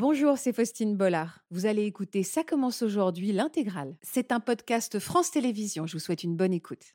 Bonjour, c'est Faustine Bollard. Vous allez écouter Ça commence aujourd'hui, l'intégrale. C'est un podcast France Télévisions. Je vous souhaite une bonne écoute.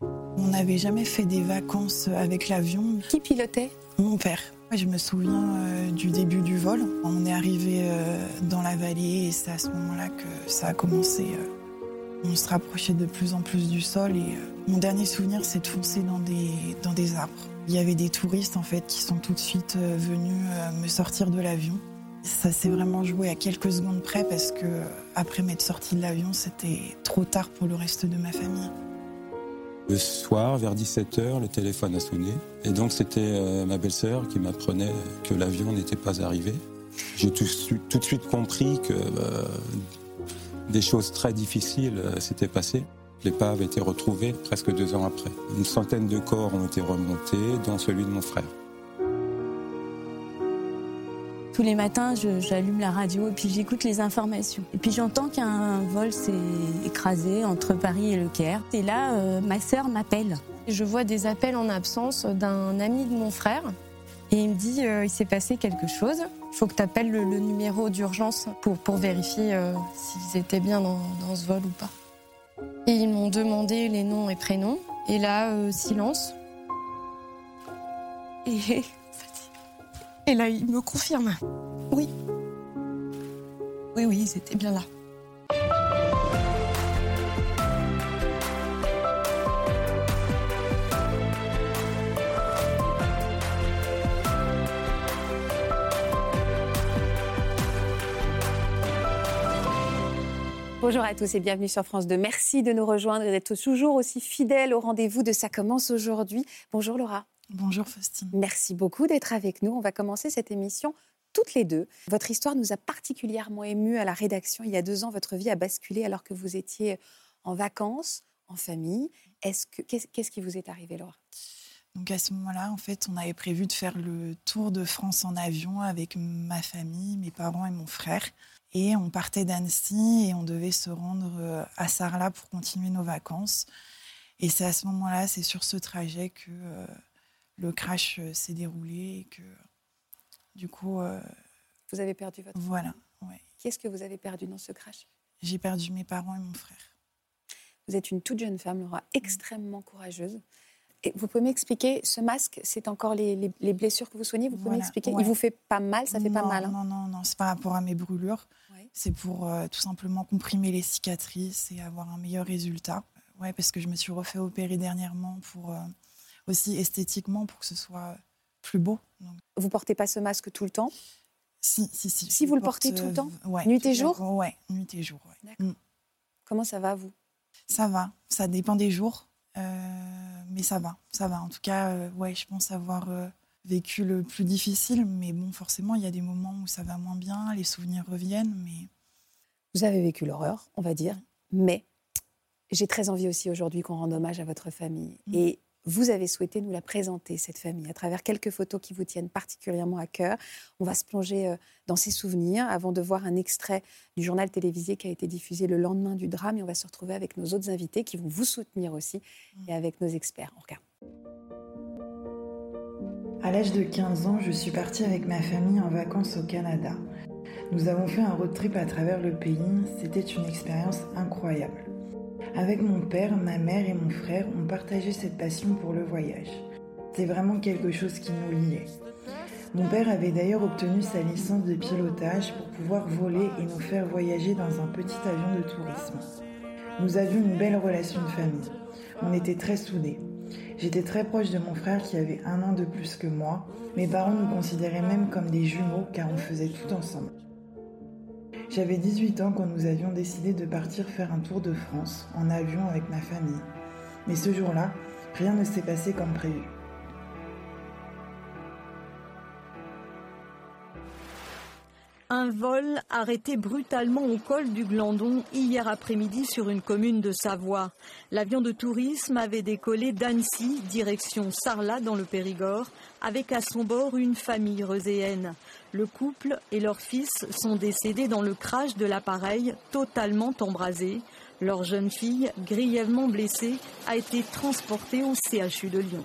On n'avait jamais fait des vacances avec l'avion. Qui pilotait? Mon père. Je me souviens euh, du début du vol. On est arrivé euh, dans la vallée et c'est à ce moment-là que ça a commencé. Euh, on se rapprochait de plus en plus du sol et mon dernier souvenir, c'est de foncer dans des, dans des arbres. Il y avait des touristes en fait qui sont tout de suite venus me sortir de l'avion. Ça s'est vraiment joué à quelques secondes près parce que après m'être sorti de l'avion, c'était trop tard pour le reste de ma famille. Le soir, vers 17h, le téléphone a sonné. Et donc, c'était euh, ma belle-sœur qui m'apprenait que l'avion n'était pas arrivé. J'ai tout, de suite compris que euh, des choses très difficiles euh, s'étaient passées. L'épave a été retrouvée presque deux ans après. Une centaine de corps ont été remontés, dont celui de mon frère. Tous les matins, j'allume la radio et puis j'écoute les informations. Et puis j'entends qu'un vol s'est écrasé entre Paris et Le Caire. Et là, euh, ma sœur m'appelle. Je vois des appels en absence d'un ami de mon frère. Et il me dit, euh, il s'est passé quelque chose. Il faut que tu appelles le, numéro d'urgence pour, pour vérifier euh, s'ils étaient bien dans, dans, ce vol ou pas. Et ils m'ont demandé les noms et prénoms. Et là, silence. Et et là, il me confirme. Oui. Oui, oui, c'était bien là. Bonjour à tous et bienvenue sur France 2. Merci de nous rejoindre et d'être toujours aussi fidèles au rendez-vous de Ça commence aujourd'hui. Bonjour Laura. Bonjour Faustine. Merci beaucoup d'être avec nous. On va commencer cette émission toutes les deux. Votre histoire nous a particulièrement émus à la rédaction. Il y a deux ans, votre vie a basculé alors que vous étiez en vacances, en famille. Est-ce que qu'est-ce qui vous est arrivé, Laura? Donc à ce moment-là, en fait, on avait prévu de faire le tour de France en avion avec ma famille, mes parents et mon frère. Et on partait d'Annecy et on devait se rendre euh, à Sarlat pour continuer nos vacances. Et c'est à ce moment-là, c'est sur ce trajet que euh, le crash euh, s'est déroulé et que du coup. Euh, vous avez perdu votre. Voilà, ouais. Qu'est-ce que vous avez perdu dans ce crash? J'ai perdu mes parents et mon frère. Vous êtes une toute jeune femme, Laura, extrêmement courageuse. Et vous pouvez m'expliquer, ce masque, c'est encore les, blessures que vous soignez? Vous pouvez m'expliquer? Il vous fait pas mal Ça fait pas mal hein? Non, non, non, c'est par rapport à mes brûlures. C'est pour euh, tout simplement comprimer les cicatrices et avoir un meilleur résultat. Ouais, parce que je me suis refait opérer dernièrement pour aussi esthétiquement pour que ce soit plus beau. Donc. Vous portez pas ce masque tout le temps? Si, si, si. Si vous le portez tout le temps? ouais, Nuit et jour? Oui, nuit et jour. D'accord. Mm. Comment ça va, vous? Ça va. Ça dépend des jours. Euh, mais ça va, ça va. En tout cas, euh, ouais, je pense avoir euh, vécu le plus difficile. Mais bon, forcément, il y a des moments où ça va moins bien, les souvenirs reviennent. Mais Vous avez vécu l'horreur, on va dire. Mais j'ai très envie aussi aujourd'hui qu'on rende hommage à votre famille. Mm. Et vous avez souhaité nous la présenter, cette famille, à travers quelques photos qui vous tiennent particulièrement à cœur. On va se plonger euh, dans ces souvenirs avant de voir un extrait du journal télévisé qui a été diffusé le lendemain du drame. Et on va se retrouver avec nos autres invités qui vont vous soutenir aussi et avec nos experts. On regarde. À l'âge de 15 ans, je suis partie avec ma famille en vacances au Canada. Nous avons fait un road trip à travers le pays. C'était une expérience incroyable. Avec mon père, ma mère et mon frère, on partageait cette passion pour le voyage. C'est vraiment quelque chose qui nous liait. Mon père avait d'ailleurs obtenu sa licence de pilotage pour pouvoir voler et nous faire voyager dans un petit avion de tourisme. Nous avions une belle relation de famille. On était très soudés. J'étais très proche de mon frère qui avait un an de plus que moi. Mes parents nous considéraient même comme des jumeaux car on faisait tout ensemble. J'avais 18 ans quand nous avions décidé de partir faire un tour de France en avion avec ma famille. Mais ce jour-là, rien ne s'est passé comme prévu. Un vol arrêté brutalement au col du Glandon hier après-midi sur une commune de Savoie. L'avion de tourisme avait décollé d'Annecy, direction Sarlat dans le Périgord, avec à son bord une famille reuséenne. Le couple et leur fils sont décédés dans le crash de l'appareil, totalement embrasé. Leur jeune fille, grièvement blessée, a été transportée au CHU de Lyon.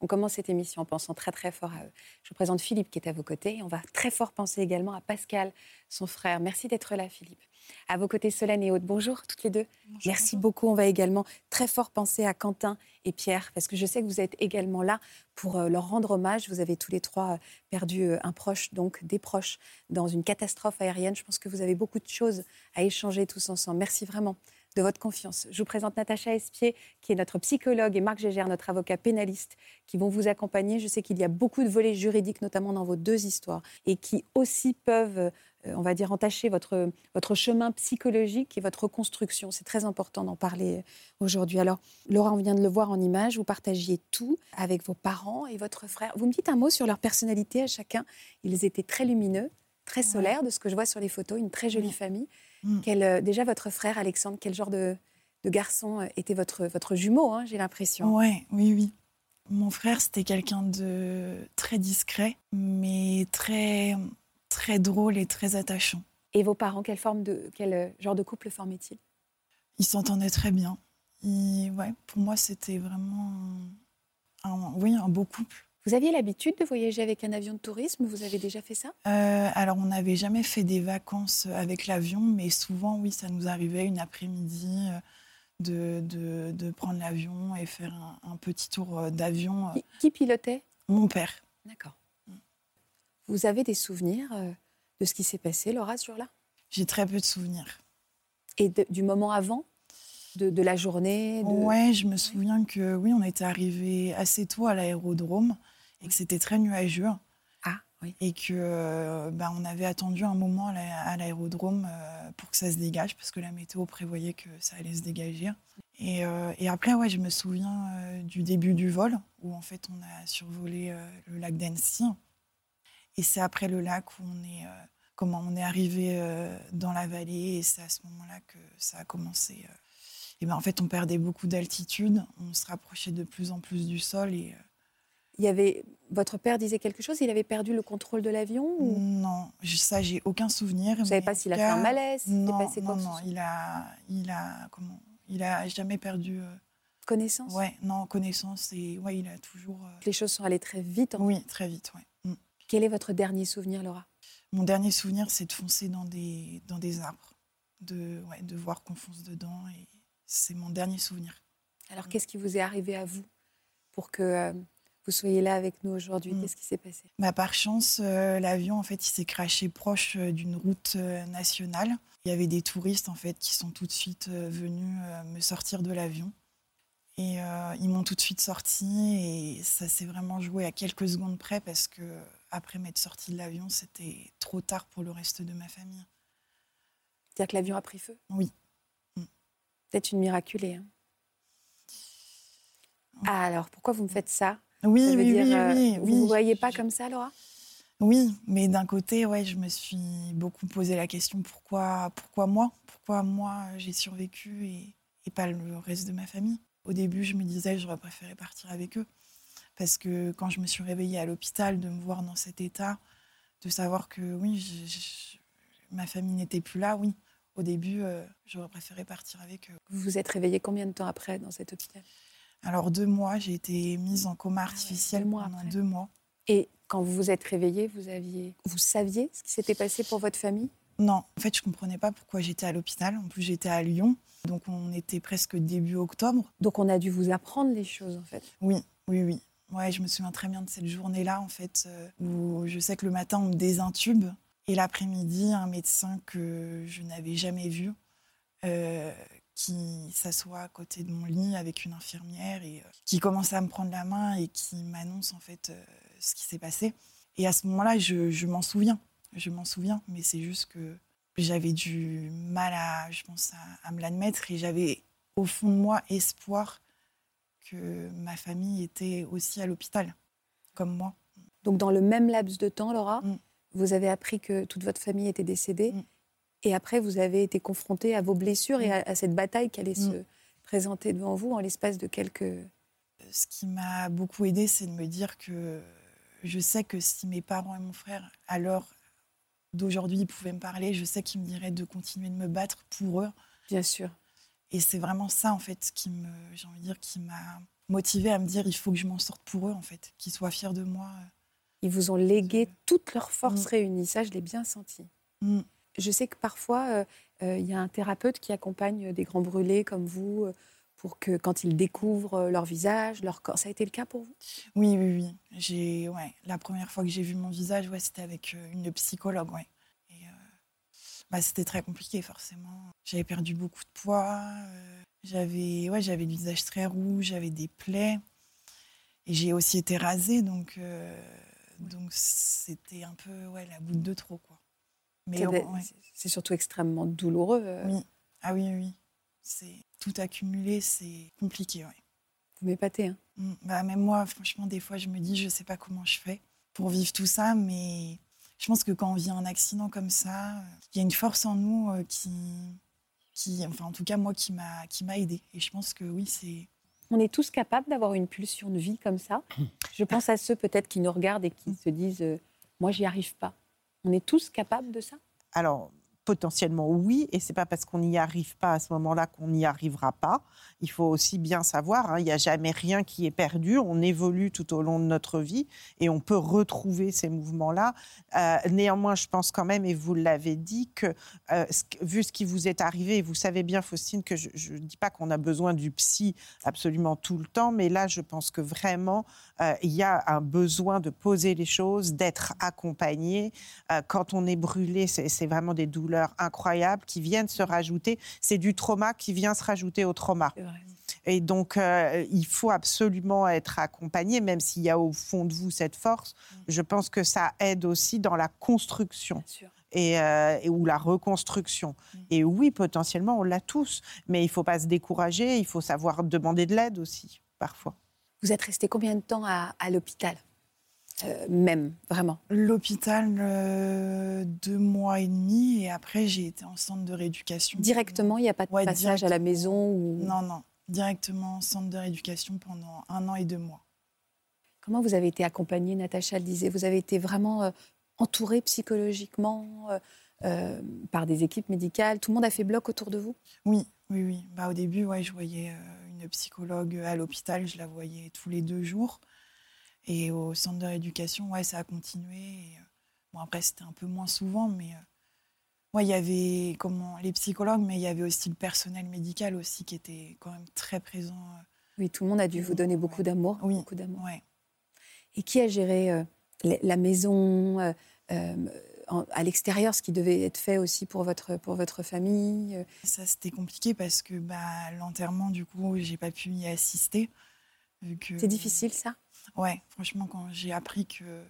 On commence cette émission en pensant très très fort à eux. Je vous présente Philippe qui est à vos côtés et on va très fort penser également à Pascal, son frère. Merci d'être là, Philippe. À vos côtés, Solène et Aude. Bonjour toutes les deux. Merci beaucoup. On va également très fort penser à Quentin et Pierre parce que je sais que vous êtes également là pour euh, leur rendre hommage. Vous avez tous les trois euh, perdu euh, un proche, donc des proches, dans une catastrophe aérienne. Je pense que vous avez beaucoup de choses à échanger tous ensemble. Merci vraiment de votre confiance. Je vous présente Natacha Espier, qui est notre psychologue, et Marc Gégère, notre avocat pénaliste, qui vont vous accompagner. Je sais qu'il y a beaucoup de volets juridiques, notamment dans vos deux histoires, et qui aussi peuvent, euh, on va dire, entacher votre, votre chemin psychologique et votre reconstruction. C'est très important d'en parler euh, aujourd'hui. Alors, Laura, on vient de le voir en image, vous partagiez tout avec vos parents et votre frère. Vous me dites un mot sur leur personnalité à chacun. Ils étaient très lumineux, très solaires, de ce que je vois sur les photos, une très jolie famille. Mm. Quel, euh, déjà, votre frère, Alexandre, quel genre de, de garçon euh, était votre, votre jumeau, hein, j'ai l'impression Ouais, oui, oui. Mon frère, c'était quelqu'un de très discret, mais très, très drôle et très attachant. Et vos parents, quelle forme de, quel euh, genre de couple formaient-ils? Il s'entendait très bien. Il- ouais, pour moi, c'était vraiment un, oui, un beau couple. Vous aviez l'habitude de voyager avec un avion de tourisme? Vous avez déjà fait ça? Euh, alors, on n'avait jamais fait des vacances avec l'avion, mais souvent, oui, ça nous arrivait une après-midi euh, de, de, de prendre l'avion et faire un, un petit tour euh, d'avion. euh, qui, qui pilotait? Mon père. D'accord. Vous avez des souvenirs euh, de ce qui s'est passé, Laura, ce jour-là? J'ai très peu de souvenirs. Et de- du moment avant? De, de la journée de- Ouais, je me souviens que oui, on était arrivé assez tôt à l'aérodrome et que c'était très nuageux Ah, oui. et que euh, bah, on avait attendu un moment à la- à l'aérodrome euh, pour que ça se dégage parce que la météo prévoyait que ça allait se dégager. Et, euh, et après, ouais, je me souviens du début du vol où en fait on a survolé le lac d'Annecy et c'est après le lac où on est euh, comment on est arrivé euh, dans la vallée et c'est à ce moment-là que ça a commencé. euh, et ben en fait, on perdait beaucoup d'altitude, on se rapprochait de plus en plus du sol et Il y avait votre père disait quelque chose. Il avait perdu le contrôle de l'avion ou? Non, ça j'ai aucun souvenir. Vous savez mais pas s'il a fait un malaise, Non, passé quoi non, non, il a, il a comment, il a jamais perdu. euh, Connaissance? Ouais, non connaissance et ouais, il a toujours. euh, Les choses sont allées très vite. en oui, très vite, ouais. Mm. Quel est votre dernier souvenir, Laura? Mon dernier souvenir, c'est de foncer dans des, dans des arbres, de, ouais, de voir qu'on fonce dedans et c'est mon dernier souvenir. Alors, qu'est-ce qui vous est arrivé à vous pour que euh, vous soyez là avec nous aujourd'hui Mm. Qu'est-ce qui s'est passé? Bah, par chance, euh, l'avion en fait, il s'est craché proche euh, d'une route euh, nationale. Il y avait des touristes en fait qui sont tout de suite euh, venus me sortir de l'avion. Et ils m'ont tout de suite sorti et ça s'est vraiment joué à quelques secondes près parce que après m'être sorti de l'avion, c'était trop tard pour le reste de ma famille. C'est-à-dire que l'avion a pris feu? Oui. Mm. Peut-être une miraculée. hein. Ah, alors, pourquoi vous me faites ça? Oui, Ça veut oui, dire, oui, euh, oui, Vous oui. ne voyez pas comme ça, Laura? Oui, mais d'un côté, ouais, je me suis beaucoup posé la question pourquoi, pourquoi moi? Pourquoi moi j'ai survécu et, et pas le reste de ma famille? Au début, je me disais j'aurais préféré partir avec eux. Parce que quand je me suis réveillée à l'hôpital, de me voir dans cet état, de savoir que oui, je- je- ma famille n'était plus là, oui. Au début, euh, j'aurais préféré partir avec eux. Vous vous êtes réveillé combien de temps après dans cet hôpital? Alors deux mois, j'ai été mise en coma Ah ouais, artificiel deux mois pendant après. deux mois. Et quand vous vous êtes réveillé, vous, aviez... vous saviez ce qui s'était passé pour votre famille? Non, en fait, je comprenais pas pourquoi j'étais à l'hôpital. En plus, j'étais à Lyon, donc on était presque début octobre. Donc, on a dû vous apprendre les choses, en fait. Oui, oui, oui. Ouais, je me souviens très bien de cette journée-là, en fait, euh, où je sais que le matin, on me désintube. Et l'après-midi, un médecin que je n'avais jamais vu, euh, qui s'assoit à côté de mon lit avec une infirmière et euh, qui commence à me prendre la main et qui m'annonce, en fait, euh, ce qui s'est passé. Et à ce moment-là, je, je m'en souviens. Je m'en souviens, mais c'est juste que j'avais du mal à, je pense, à, à me l'admettre et j'avais au fond de moi espoir que ma famille était aussi à l'hôpital, comme moi. Donc, dans le même laps de temps, Laura, Mm. vous avez appris que toute votre famille était décédée. Mm. Et après, vous avez été confronté à vos blessures et Mm. à, à cette bataille qui allait Mm. se présenter devant vous en l'espace de quelques... Ce qui m'a beaucoup aidé, c'est de me dire que je sais que si mes parents et mon frère, à l'heure d'aujourd'hui, pouvaient me parler, je sais qu'ils me diraient de continuer de me battre pour eux. Bien sûr. Et c'est vraiment ça, en fait, qui me, j'ai envie de dire, qui m'a motivée à me dire il faut que je m'en sorte pour eux, en fait, qu'ils soient fiers de moi. Ils vous ont légué toutes leurs forces Mm. réunies, ça je l'ai bien senti. Mm. Je sais que parfois, euh, euh, il y a un thérapeute qui accompagne des grands brûlés comme vous euh, pour que quand ils découvrent euh, leur visage, leur corps, ça a été le cas pour vous? Oui, oui, oui. J'ai, ouais, la première fois que j'ai vu mon visage, ouais, c'était avec euh, une psychologue, ouais. Et euh, bah, c'était très compliqué, forcément. J'avais perdu beaucoup de poids. euh, j'avais, ouais, j'avais le visage très rouge, j'avais des plaies. Et j'ai aussi été rasée, donc, euh, donc c'était un peu, ouais, la goutte de trop, quoi. Mais C'est des- ouais. C'est surtout extrêmement douloureux. euh, Oui. Ah oui, oui. C'est tout accumulé, c'est compliqué. Vous m'épatez. Hein Mm, Bah, même moi, franchement, des fois, je me dis, je sais pas comment je fais pour vivre tout ça, mais je pense que quand on vit un accident comme ça, il y a une force en nous euh, qui, qui, enfin, en tout cas, moi, qui m'a, qui m'a aidée. Et je pense que oui, c'est. On est tous capables d'avoir une pulsion de vie comme ça. Je pense à ceux peut-être qui nous regardent et qui se disent euh, Moi, j'y arrive pas. On est tous capables de ça? Potentiellement oui, et c'est pas parce qu'on n'y arrive pas à ce moment-là qu'on n'y arrivera pas. Il faut aussi bien savoir, hein, il n'y a jamais rien qui est perdu. On évolue tout au long de notre vie et on peut retrouver ces mouvements-là. Euh, néanmoins, je pense quand même, et vous l'avez dit, que euh, que- vu ce qui vous est arrivé, et vous savez bien, Faustine, que je ne dis pas qu'on a besoin du psy absolument tout le temps, mais là, je pense que vraiment, euh, il y a un besoin de poser les choses, d'être accompagné. Quand on est brûlé, c'est vraiment des douleurs incroyables qui viennent se rajouter. C'est du trauma qui vient se rajouter au trauma. Et donc, euh, il faut absolument être accompagné, même s'il y a au fond de vous cette force. Je pense que ça aide aussi dans la construction et, euh, et- ou la reconstruction. Et oui, potentiellement, on l'a tous, mais il faut pas se décourager. Il faut savoir demander de l'aide aussi, parfois. Vous êtes resté combien de temps à, à l'hôpital? Euh, Même, vraiment L'hôpital, euh, deux mois et demi, et après, j'ai été en centre de rééducation. Directement, il n'y a pas de Ouais, passage à la maison ou... Non, non. Directement en centre de rééducation pendant un an et deux mois. Comment vous avez été accompagnée, Natacha le disait? Vous avez été vraiment euh, entourée psychologiquement par des équipes médicales? Tout le monde a fait bloc autour de vous? Oui, oui, oui. Bah, au début, ouais, je voyais une psychologue à l'hôpital, je la voyais tous les deux jours. Et au centre de rééducation, ouais, ça a continué. Et, euh, bon, après, c'était un peu moins souvent, mais euh, ouais, il y avait comment, les psychologues, mais il y avait aussi le personnel médical aussi qui était quand même très présent. euh, Oui, tout le monde a dû vous donner beaucoup Ouais. d'amour. Oui. Beaucoup d'amour. Ouais. Et qui a géré euh, la- maison euh, euh, à l'extérieur, ce qui devait être fait aussi pour votre, pour votre famille Ça, c'était compliqué parce que bah, l'enterrement, du coup, j'ai pas pu y assister. C'est difficile, ça? Ouais, franchement, quand j'ai appris que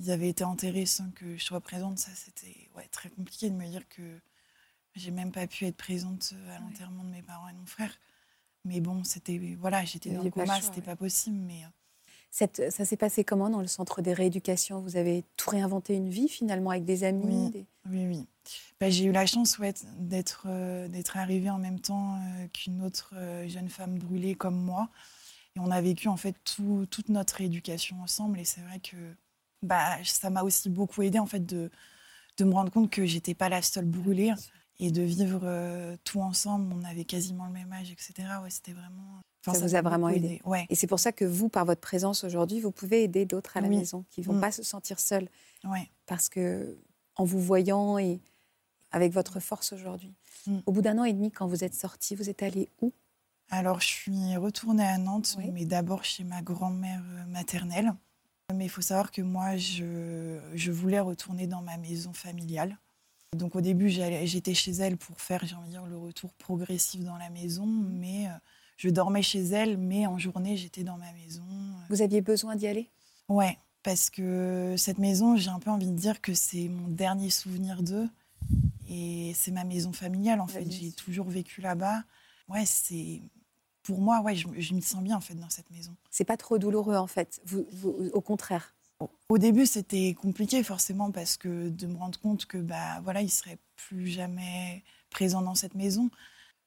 ils avaient été enterrés sans que je sois présente, ça, c'était ouais, très compliqué de me dire que j'ai même pas pu être présente à l'enterrement de mes parents et de mon frère. Mais bon, c'était voilà, j'étais dans le coma, c'était ouais. pas possible. Mais euh, Cette- Ça s'est passé comment dans le centre des rééducations? Vous avez tout réinventé une vie finalement avec des amis Oui. des- oui, oui. Bah, j'ai eu la chance ouais, d'être euh, d'être arrivée en même temps euh, qu'une autre euh, jeune femme brûlée comme moi. On a vécu en fait tout- toute notre éducation ensemble. Et c'est vrai que bah, ça m'a aussi beaucoup aidé en fait de, de me rendre compte que j'étais pas la seule brûlée et de vivre euh, tout ensemble. On avait quasiment le même âge, etc. Ouais, c'était vraiment. Ça vous a vraiment aidé. Ouais, Et c'est pour ça que vous, par votre présence aujourd'hui, vous pouvez aider d'autres à la Oui. maison qui ne vont Mm. pas se sentir seuls. ouais. Parce que en vous voyant et avec votre force aujourd'hui, Mm. au bout d'un an et demi, quand vous êtes sorti, vous êtes allé où? Alors, je suis retournée à Nantes, Oui. mais d'abord chez ma grand-mère euh, maternelle. Mais il faut savoir que moi, je, je voulais retourner dans ma maison familiale. Donc, au début, j'étais chez elle pour faire, j'ai envie de dire, le retour progressif dans la maison. Mais euh, je dormais chez elle, mais en journée, j'étais dans ma maison. Vous aviez besoin d'y aller? Ouais, parce que cette maison, j'ai un peu envie de dire que c'est mon dernier souvenir d'eux. Et c'est ma maison familiale, en fait. J'ai toujours vécu là-bas. Ouais, c'est. Pour moi, ouais, je, je m'y sens bien, en fait, dans cette maison. C'est pas trop douloureux en fait. Vous, vous- au contraire. Au- début, c'était compliqué, forcément, parce que de me rendre compte que, bah, voilà, il serait plus jamais présent dans cette maison.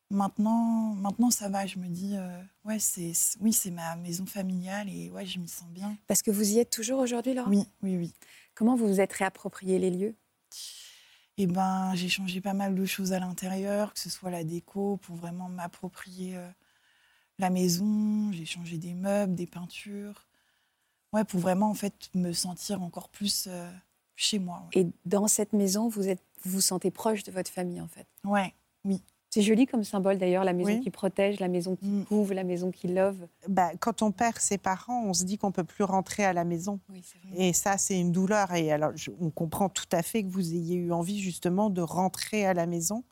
Maintenant, maintenant ça va. Je me dis, euh, ouais, c'est, c'est- oui, c'est ma maison familiale et ouais, je m'y sens bien. Parce que vous y êtes toujours aujourd'hui, Laura Oui, oui, oui. Comment vous vous êtes réapproprié les lieux? Eh ben, j'ai changé pas mal de choses à l'intérieur, que ce soit la déco, pour vraiment m'approprier euh, la maison, j'ai changé des meubles, des peintures. Ouais, pour vraiment en fait me sentir encore plus euh, chez moi. Et dans cette maison, vous êtes, vous vous sentez proche de votre famille en fait. Ouais, oui. C'est joli comme symbole d'ailleurs, la maison Oui. qui protège, la maison qui Mm. couvre, la maison qui love. Bah, quand on perd ses parents, on se dit qu'on peut plus rentrer à la maison. Oui, c'est vrai. Et ça, c'est une douleur. Et alors, je- on comprend tout à fait que vous ayez eu envie justement de rentrer à la maison.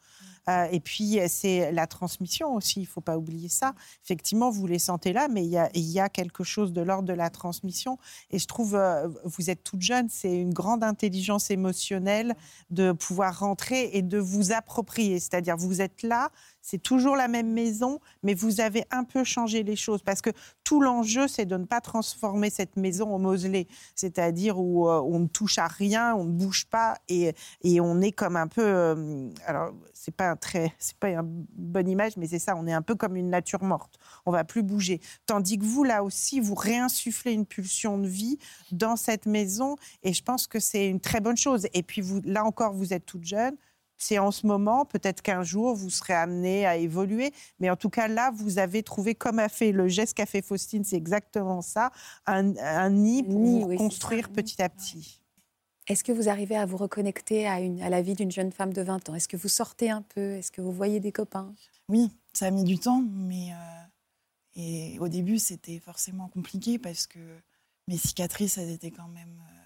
Euh, et puis, euh, c'est la transmission aussi, il ne faut pas oublier ça. Effectivement, vous les sentez là, mais il y a, quelque chose de l'ordre de la transmission. Et je trouve, euh, vous êtes toute jeune, c'est une grande intelligence émotionnelle de pouvoir rentrer et de vous approprier. C'est-à-dire, vous êtes là, c'est toujours la même maison, mais vous avez un peu changé les choses. Parce que tout l'enjeu, c'est de ne pas transformer cette maison en mausolée. C'est-à-dire où euh, on ne touche à rien, on ne bouge pas et, on est comme un peu. euh, alors, c'est pas un très, pas une bonne image, mais c'est ça. On est un peu comme une nature morte. On va plus bouger. Tandis que vous, là aussi, vous réinsufflez une pulsion de vie dans cette maison, et je pense que c'est une très bonne chose. Et puis vous, là encore, vous êtes toute jeune. C'est en ce moment, peut-être qu'un jour, vous serez amené à évoluer. Mais en tout cas, là, vous avez trouvé, comme a fait le geste qu'a fait Faustine, c'est exactement ça, un, un nid pour oui, construire petit à petit. Est-ce que vous arrivez à vous reconnecter à, une, à la vie d'une jeune femme de 20 ans? Est-ce que vous sortez un peu? Est-ce que vous voyez des copains? Oui, ça a mis du temps, mais euh, et au début c'était forcément compliqué parce que mes cicatrices elles étaient quand même euh,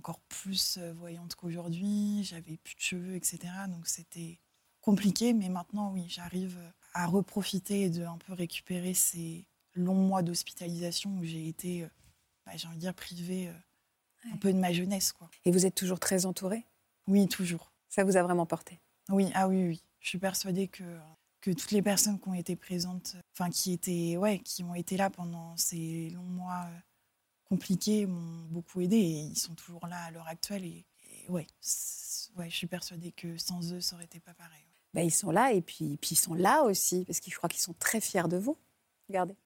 encore plus euh, voyantes qu'aujourd'hui. J'avais plus de cheveux, etc. Donc c'était compliqué, mais maintenant oui, j'arrive à reprofiter et de un peu récupérer ces longs mois d'hospitalisation où j'ai été, euh, bah, j'ai envie de dire, privée euh, un peu de ma jeunesse, quoi. Et vous êtes toujours très entourée? Oui, toujours. Ça vous a vraiment porté? Oui, ah oui, oui. Je suis persuadée que, que toutes les personnes qui ont été présentes, enfin qui étaient, ouais, qui ont été là pendant ces longs mois euh, compliqués m'ont beaucoup aidé et ils sont toujours là à l'heure actuelle. Et, et ouais, ouais, je suis persuadée que sans eux, ça aurait été pas pareil. Ben, Ils sont là et puis, puis ils sont là aussi, parce que je crois qu'ils sont très fiers de vous. Regardez.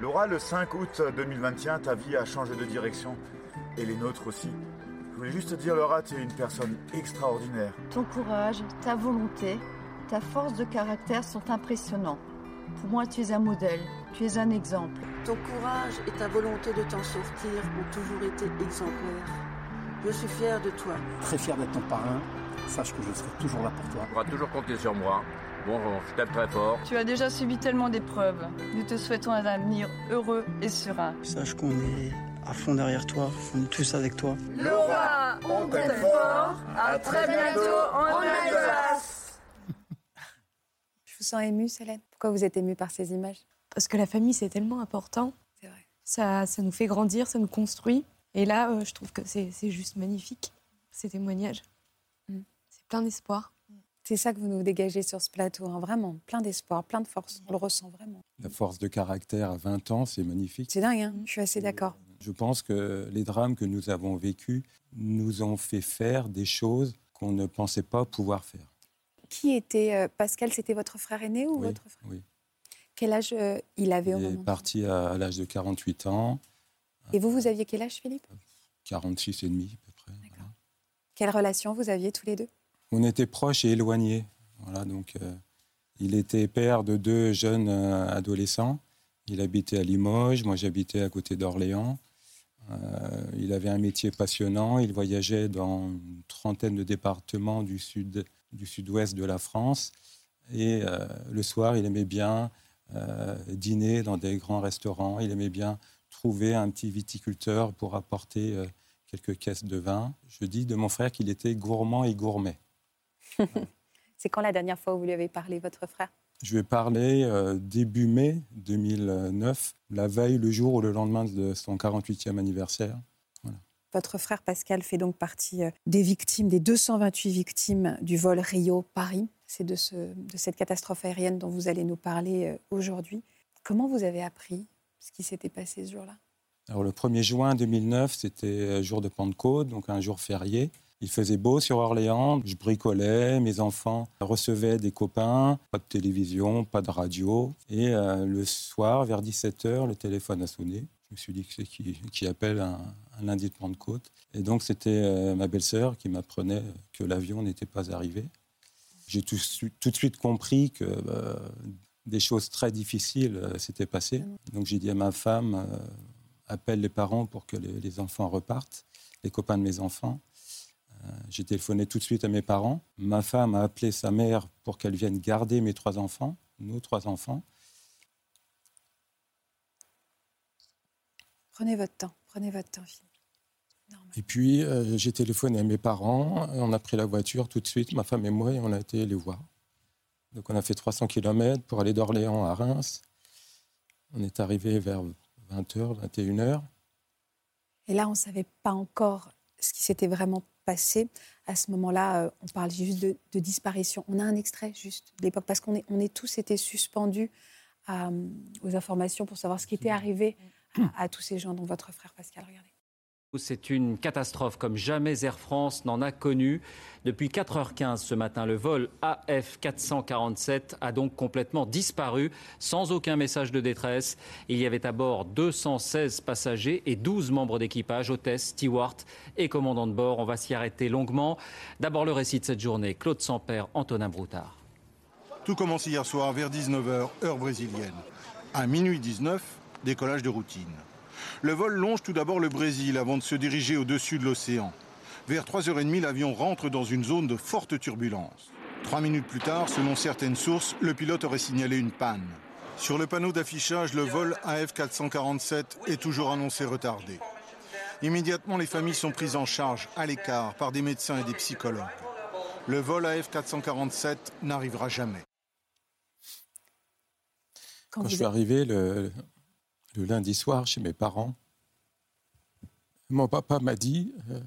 Laura, le 5 août 2021, ta vie a changé de direction. Et les nôtres aussi. Je voulais juste te dire, Laura, tu es une personne extraordinaire. Ton courage, ta volonté, ta force de caractère sont impressionnants. Pour moi, tu es un modèle, tu es un exemple. Ton courage et ta volonté de t'en sortir ont toujours été exemplaires. Je suis fière de toi. Très fier d'être ton parrain. Sache que je serai toujours là pour toi. Tu pourras toujours compter sur moi. Bon, je t'aime très fort. Tu as déjà subi tellement d'épreuves. Nous te souhaitons un avenir heureux et serein. Sache qu'on est à fond derrière toi. On est tous avec toi. Laura, on t'aime fort. À très bientôt en Alsace. Je vous sens émue, Célène. Pourquoi vous êtes émue par ces images? Parce que la famille, c'est tellement important. C'est vrai. Ça, ça nous fait grandir, ça nous construit. Et là, euh, je trouve que c'est c'est juste magnifique, ces témoignages. Mm. C'est plein d'espoir. C'est ça que vous nous dégagez sur ce plateau, hein, vraiment. Plein d'espoir, plein de force. On le ressent vraiment. La force de caractère à 20 ans, c'est magnifique. C'est dingue, hein je suis assez d'accord. Je pense que les drames que nous avons vécus nous ont fait faire des choses qu'on ne pensait pas pouvoir faire. Qui était euh, Pascal C'était votre frère aîné ou Oui, votre frère oui. Quel âge euh, il avait au Il est moment? parti à, à l'âge de 48 ans, Et vous, vous aviez quel âge, Philippe? 46 et demi à peu près. voilà. Quelle relation vous aviez tous les deux? On était proches et éloignés. Voilà, donc, euh, il était père de deux jeunes euh, adolescents. Il habitait à Limoges, moi j'habitais à côté d'Orléans. Euh, il avait un métier passionnant. Il voyageait dans une trentaine de départements du sud, du sud-ouest de la France. Et euh, le soir, il aimait bien euh, dîner dans des grands restaurants. Il aimait bien trouver un petit viticulteur pour apporter euh, quelques caisses de vin. Je dis de mon frère qu'il était gourmand et gourmet. C'est quand la dernière fois où vous lui avez parlé, votre frère? Je vais parler euh, début mai 2009, la veille, le jour ou le lendemain de son 48e anniversaire. Votre frère Pascal fait donc partie euh, des victimes, des 228 victimes du vol Rio-Paris. C'est de, ce, de cette catastrophe aérienne dont vous allez nous parler euh, aujourd'hui. Comment vous avez appris ce qui s'était passé ce jour-là? Alors, le 1er juin 2009, c'était euh, jour de Pentecôte, donc un jour férié. Il faisait beau sur Orléans, je bricolais, mes enfants recevaient des copains, pas de télévision, pas de radio. Et le soir, vers 17h, le téléphone a sonné. Je me suis dit que qui, qui appelle un, un lundi de Pentecôte. Et donc, c'était euh, ma belle-sœur qui m'apprenait que l'avion n'était pas arrivé. J'ai tout, de suite compris que euh, des choses très difficiles euh, s'étaient passées. Donc j'ai dit à ma femme, euh, appelle les parents pour que les, les enfants repartent, les copains de mes enfants. J'ai téléphoné tout de suite à mes parents. Ma femme a appelé sa mère pour qu'elle vienne garder mes trois enfants, nos trois enfants. Prenez votre temps, prenez votre temps, Philippe. Et puis, euh, j'ai téléphoné à mes parents, on a pris la voiture tout de suite, ma femme et moi, et on a été les voir. Donc, on a fait 300 km pour aller d'Orléans à Reims. On est arrivé vers 20h, 21h. Et là, on ne savait pas encore ce qui s'était vraiment passé. À ce moment-là, euh, on parle juste de, de disparition. On a un extrait juste de l'époque, parce qu'on est, on est tous été suspendus à, euh, aux informations pour savoir ce qui était arrivé à, à tous ces gens, dont votre frère Pascal. Regardez. C'est une catastrophe comme jamais Air France n'en a connu. Depuis 4h15 ce matin, le vol AF447 a donc complètement disparu, sans aucun message de détresse. Il y avait à bord 216 passagers et 12 membres d'équipage, hôtesse, steward et commandant de bord. On va s'y arrêter longuement. D'abord le récit de cette journée. Claude Sampère, Antonin Broutard. Tout commence hier soir vers 19h, heure brésilienne. À minuit 19, décollage de routine. Le vol longe tout d'abord le Brésil avant de se diriger au-dessus de l'océan. Vers 3h30, l'avion rentre dans une zone de forte turbulence. Trois minutes plus tard, selon certaines sources, le pilote aurait signalé une panne. Sur le panneau d'affichage, le vol AF447 est toujours annoncé retardé. Immédiatement, les familles sont prises en charge à l'écart par des médecins et des psychologues. Le vol AF447 n'arrivera jamais. Quand, je suis arrivé le, le lundi soir chez mes parents, mon papa m'a dit euh,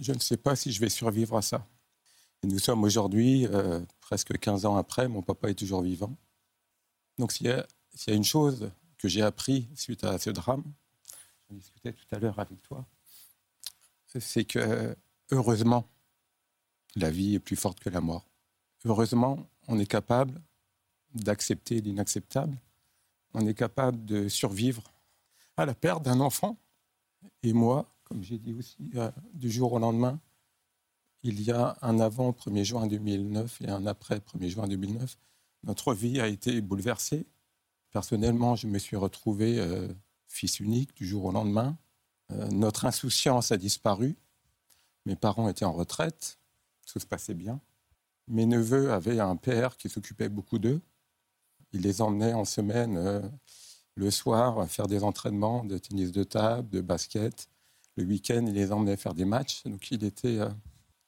Je ne sais pas si je vais survivre à ça. Et nous sommes aujourd'hui, euh, presque 15 ans après, mon papa est toujours vivant. Donc s'il y, a une chose que j'ai appris suite à ce drame, j'en discutais tout à l'heure avec toi, c'est que heureusement, la vie est plus forte que la mort. Heureusement, on est capable d'accepter l'inacceptable on est capable de survivre à la perte d'un enfant. Et moi, comme j'ai dit aussi, euh, du jour au lendemain, il y a un avant 1er juin 2009 et un après 1er juin 2009. Notre vie a été bouleversée. Personnellement, je me suis retrouvé euh, fils unique du jour au lendemain. Euh, notre insouciance a disparu. Mes parents étaient en retraite. Tout se passait bien. Mes neveux avaient un père qui s'occupait beaucoup d'eux. Il les emmenait en semaine euh, le soir faire des entraînements de tennis de table, de basket. Le week-end, il les emmenait faire des matchs. Donc il était euh,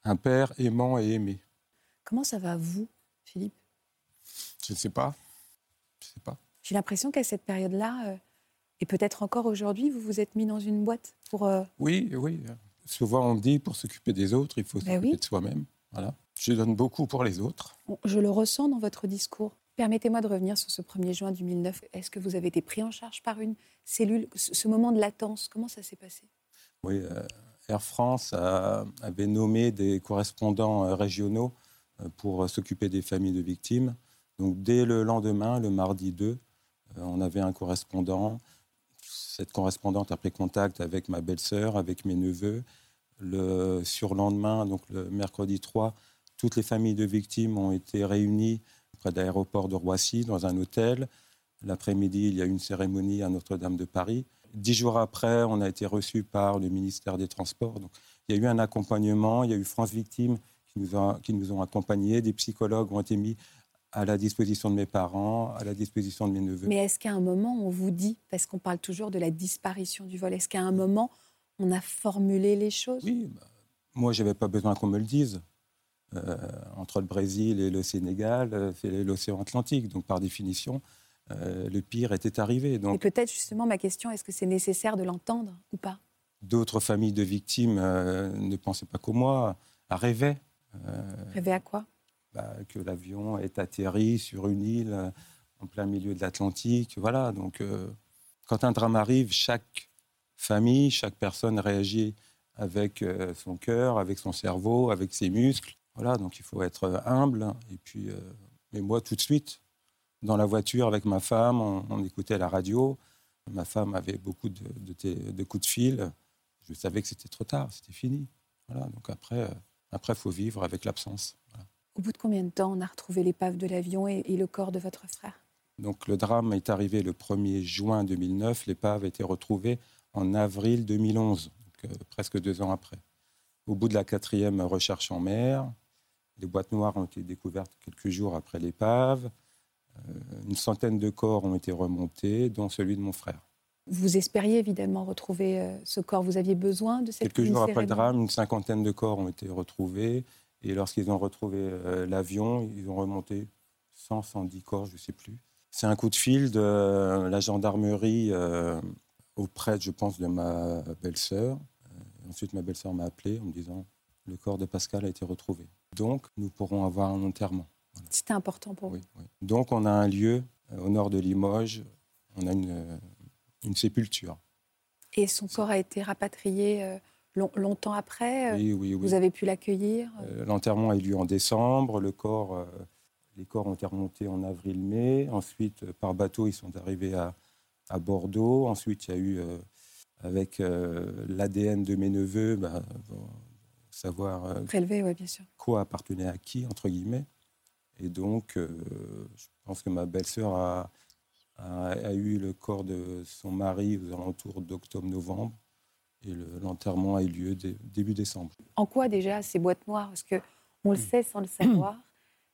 un père aimant et aimé. Comment ça va, vous, Philippe? Je ne sais pas. Je sais pas. J'ai l'impression qu'à cette période-là, euh, et peut-être encore aujourd'hui, vous vous êtes mis dans une boîte pour. Oui, oui. Souvent, on me dit pour s'occuper des autres, il faut Ben s'occuper oui. de soi-même. Voilà. Je donne beaucoup pour les autres. Je le ressens dans votre discours. Permettez-moi de revenir sur ce 1er juin 2009. Est-ce que vous avez été pris en charge par une cellule Ce moment de latence, comment ça s'est passé? Oui, euh, Air France avait nommé des correspondants euh, régionaux euh, pour s'occuper des familles de victimes. Donc dès le lendemain, le mardi 2, euh, on avait un correspondant. Cette correspondante a pris contact avec ma belle-sœur, avec mes neveux. Le surlendemain, donc le mercredi 3, toutes les familles de victimes ont été réunies près de l'aéroport de Roissy, dans un hôtel. L'après-midi, il y a eu une cérémonie à Notre-Dame de Paris. Dix jours après, on a été reçu par le ministère des Transports. Donc, il y a eu un accompagnement. Il y a eu France Victimes qui nous, a- qui nous ont accompagnés. Des psychologues ont été mis à la disposition de mes parents, à la disposition de mes neveux. Mais est-ce qu'à un moment, on vous dit, parce qu'on parle toujours de la disparition du vol, est-ce qu'à un moment, on a formulé les choses? Oui, Moi, je n'avais pas besoin qu'on me le dise. Euh, entre le Brésil et le Sénégal, euh, c'est l'océan Atlantique. Donc, par définition, euh, le pire était arrivé. Et Donc, peut-être justement ma question, est-ce que c'est nécessaire de l'entendre ou pas? D'autres familles de victimes euh, ne pensaient pas qu'au moi, rêvaient euh, Rêver à quoi? bah, que l'avion est atterri sur une île euh, en plein milieu de l'Atlantique. Voilà, donc euh, quand un drame arrive, chaque famille, chaque personne réagit avec euh, son cœur, avec son cerveau, avec ses muscles. Voilà, donc il faut être humble. Et puis, euh, mais moi, tout de suite, dans la voiture avec ma femme, on, on écoutait la radio. Ma femme avait beaucoup de, de té- de coups de fil. Je savais que c'était trop tard, c'était fini. Voilà, donc après, euh, après, faut vivre avec l'absence. Voilà. Au bout de combien de temps on a retrouvé l'épave de l'avion et, et le corps de votre frère? Donc le drame est arrivé le 1er juin 2009, l'épave a été retrouvée en avril 2011, donc, euh, presque deux ans après. Au bout de la quatrième recherche en mer, les boîtes noires ont été découvertes quelques jours après l'épave. Euh, une centaine de corps ont été remontés, dont celui de mon frère. Vous espériez évidemment retrouver euh, ce corps. Vous aviez besoin de cette Quelques jours après le drame, une cinquantaine de corps ont été retrouvés. Et lorsqu'ils ont retrouvé euh, l'avion, ils ont remonté 100, 110 corps, je ne sais plus. C'est un coup de fil de la gendarmerie euh, auprès, je pense, de ma belle-sœur. Ensuite, ma belle-sœur m'a appelé en me disant le corps de Pascal a été retrouvé. Donc, nous pourrons avoir un enterrement. C'était important pour vous. Donc, on a un lieu euh, au nord de Limoges. On a une, euh, une sépulture. Et son corps a été rapatrié euh, long- longtemps après. Oui, oui, oui. Vous avez pu l'accueillir. Euh, L'enterrement a eu lieu en décembre. Le corps, euh, les corps ont été remontés en avril-mai. Ensuite, par bateau, ils sont arrivés à, à Bordeaux. Ensuite, il y a eu, avec euh, l'ADN de mes neveux, bah, savoir euh, Prélevé, oui, bien sûr. quoi appartenait à qui, entre guillemets. Et donc, euh, je pense que ma belle-sœur a, a- a eu le corps de son mari aux alentours d'octobre-novembre. Et le- l'enterrement a eu lieu dé- début décembre. En quoi déjà ces boîtes noires? Parce que on le sait sans le savoir,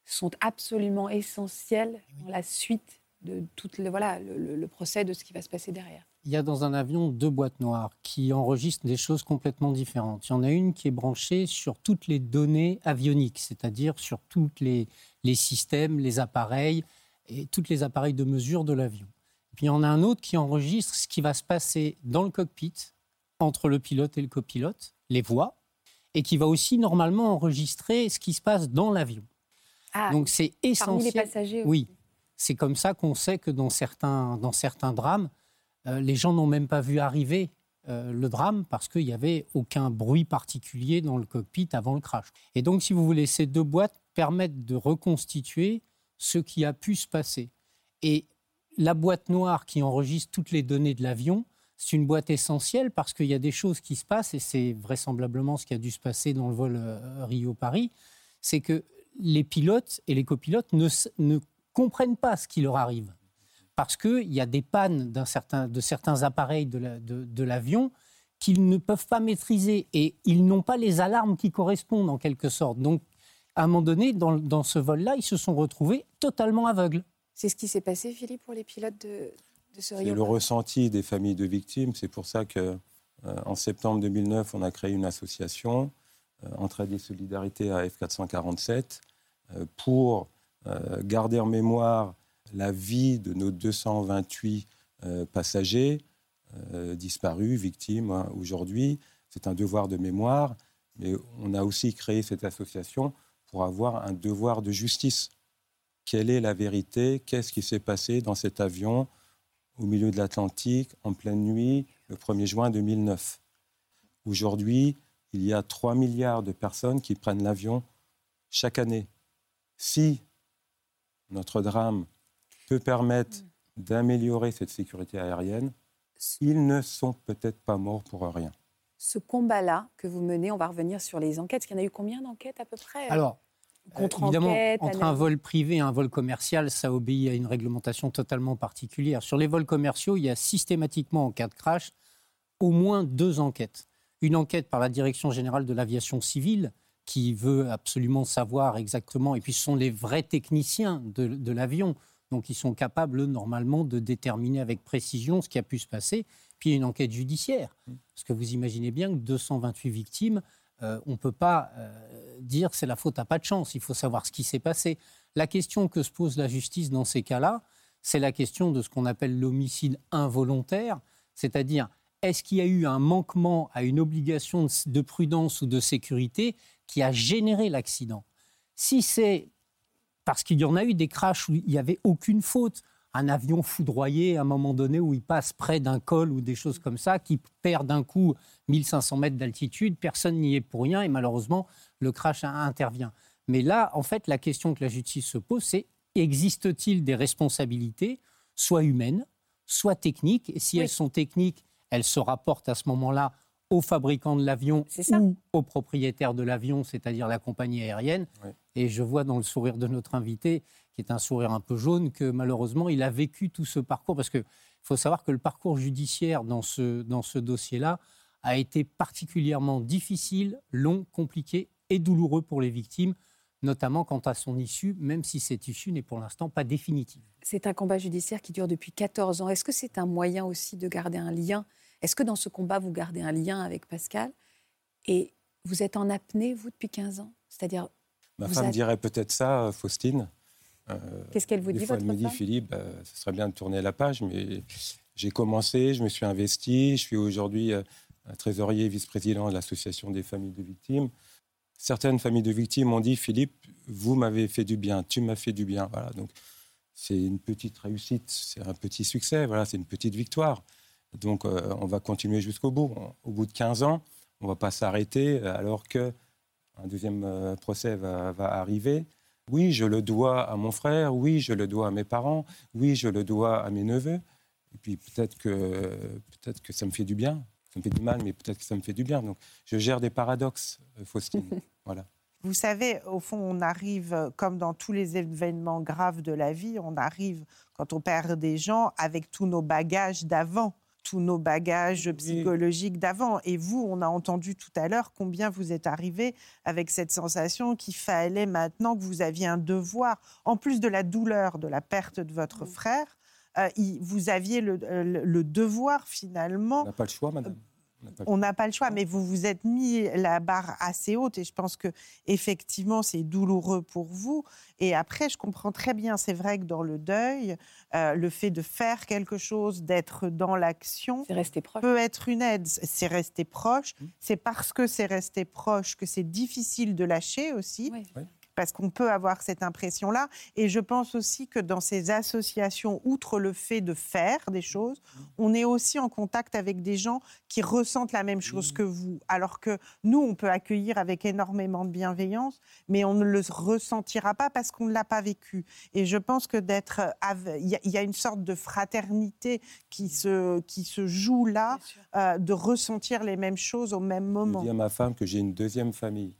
sont absolument essentielles dans la suite de tout le, voilà, le, procès de ce qui va se passer derrière. Il y a dans un avion deux boîtes noires qui enregistrent des choses complètement différentes. Il y en a une qui est branchée sur toutes les données avioniques, c'est-à-dire sur tous les, les systèmes, les appareils et tous les appareils de mesure de l'avion. Puis il y en a un autre qui enregistre ce qui va se passer dans le cockpit, entre le pilote et le copilote, les voix, et qui va aussi normalement enregistrer ce qui se passe dans l'avion. Ah, Donc c'est parmi essentiel. les passagers aussi. Oui, c'est comme ça qu'on sait que dans certains, dans certains drames, euh, les gens n'ont même pas vu arriver euh, le drame parce qu'il n'y avait aucun bruit particulier dans le cockpit avant le crash. Et donc, si vous voulez, ces deux boîtes permettent de reconstituer ce qui a pu se passer. Et la boîte noire qui enregistre toutes les données de l'avion, c'est une boîte essentielle parce qu'il y a des choses qui se passent, et c'est vraisemblablement ce qui a dû se passer dans le vol euh, Rio-Paris, c'est que les pilotes et les copilotes ne, comprennent pas ce qui leur arrive. Parce qu'il y a des pannes certain, de certains appareils de la- de- de l'avion qu'ils ne peuvent pas maîtriser et ils n'ont pas les alarmes qui correspondent en quelque sorte. Donc, à un moment donné, dans, dans ce vol-là, ils se sont retrouvés totalement aveugles. C'est ce qui s'est passé, Philippe, pour les pilotes de, de ce C'est le ressenti des familles de victimes. C'est pour ça que, euh, en septembre 2009, on a créé une association, euh, Entraide et Solidarité à F447, euh, pour euh, garder en mémoire la vie de nos 228 euh, passagers euh, disparus, victimes hein, aujourd'hui. C'est un devoir de mémoire, mais on a aussi créé cette association pour avoir un devoir de justice. Quelle est la vérité? Qu'est-ce qui s'est passé dans cet avion au milieu de l'Atlantique, en pleine nuit, le 1er juin 2009. Aujourd'hui, il y a 3 milliards de personnes qui prennent l'avion chaque année. Si notre drame peut permettre d'améliorer cette sécurité aérienne, ils ne sont peut-être pas morts pour rien. Ce combat-là que vous menez, on va revenir sur les enquêtes. Parce qu'il y en a eu combien d'enquêtes à peu près? Alors, euh, évidemment, Contre-enquête, entre un vol privé et un vol commercial, ça obéit à une réglementation totalement particulière. Sur les vols commerciaux, il y a systématiquement, en cas de crash, au moins deux enquêtes. Une enquête par la Direction générale de l'aviation civile, qui veut absolument savoir exactement, et puis ce sont les vrais techniciens de, l'avion, donc ils sont capables normalement de déterminer avec précision ce qui a pu se passer. Puis une enquête judiciaire, parce que vous imaginez bien que 228 victimes, euh, on ne peut pas euh, dire c'est la faute à pas de chance, il faut savoir ce qui s'est passé. La question que se pose la justice dans ces cas-là, c'est la question de ce qu'on appelle l'homicide involontaire, c'est-à-dire est-ce qu'il y a eu un manquement à une obligation de, de prudence ou de sécurité qui a généré l'accident? Si c'est parce qu'il y en a eu des crashs où il n'y avait aucune faute, un avion foudroyé à un moment donné où il passe près d'un col ou des choses comme ça, qui perd d'un coup 1500 mètres d'altitude, personne n'y est pour rien et malheureusement le crash intervient. Mais là, en fait, la question que la justice se pose, c'est existe-t-il des responsabilités, soit humaines, soit techniques? Et si elles sont techniques, elles se rapportent à ce moment-là au fabricant de l'avion ou au propriétaire de l'avion, c'est-à-dire la compagnie aérienne. Et je vois dans le sourire de notre invité qui est un sourire un peu jaune, que malheureusement, il a vécu tout ce parcours. Parce qu'il faut savoir que le parcours judiciaire dans ce, dans ce dossier-là a été particulièrement difficile, long, compliqué et douloureux pour les victimes, notamment quant à son issue, même si cette issue n'est pour l'instant pas définitive. C'est un combat judiciaire qui dure depuis 14 ans. Est-ce que c'est un moyen aussi de garder un lien? Est-ce que dans ce combat, vous gardez un lien avec Pascal? Et vous êtes en apnée, vous, depuis 15 ans? C'est-à-dire. Ma femme avez- dirait peut-être ça, Faustine. Euh, Qu'est-ce qu'elle vous des dit, fois, votre Elle me dit, Philippe, euh, ce serait bien de tourner la page, mais j'ai commencé, je me suis investi, je suis aujourd'hui euh, un trésorier vice-président de l'Association des familles de victimes. Certaines familles de victimes ont dit, Philippe, vous m'avez fait du bien, tu m'as fait du bien. Voilà, donc c'est une petite réussite, c'est un petit succès, voilà, c'est une petite victoire. Donc euh, on va continuer jusqu'au bout. Au bout de 15 ans, on ne va pas s'arrêter euh, alors que un deuxième euh, procès va, arriver. Oui, je le dois à mon frère, oui, je le dois à mes parents, oui, je le dois à mes neveux. Et puis peut-être que, peut que ça me fait du bien. Ça me fait du mal, mais peut-être que ça me fait du bien. Donc je gère des paradoxes, euh, Faustine. voilà. Vous savez, au fond, on arrive, euh, comme dans tous les événements graves de la vie, on arrive, quand on perd des gens, avec tous nos bagages d'avant, tous nos bagages psychologiques d'avant. Et vous, on a entendu tout à l'heure combien vous êtes arrivé avec cette sensation qu'il fallait maintenant que vous aviez un devoir, en plus de la douleur de la perte de votre frère, euh, il- vous aviez le, euh, le- le devoir finalement On n'a pas le choix, madame. On n'a pas le choix, mais vous vous êtes mis la barre assez haute et je pense que effectivement c'est douloureux pour vous. Et après, je comprends très bien. C'est vrai que dans le deuil, euh, le fait de faire quelque chose, d'être dans l'action, peut être une aide. C'est rester proche. Mmh. C'est parce que c'est rester proche que c'est difficile de lâcher aussi. Parce qu'on peut avoir cette impression-là. Et je pense aussi que dans ces associations, outre le fait de faire des choses, on est aussi en contact avec des gens qui ressentent la même chose que vous. Alors que nous, on peut accueillir avec énormément de bienveillance, mais on ne le ressentira pas parce qu'on ne l'a pas vécu. Et je pense que d'être. Il y, a- une sorte de fraternité qui se, qui se joue là, euh, de ressentir les mêmes choses au même Je moment. dis à ma femme que j'ai une deuxième famille.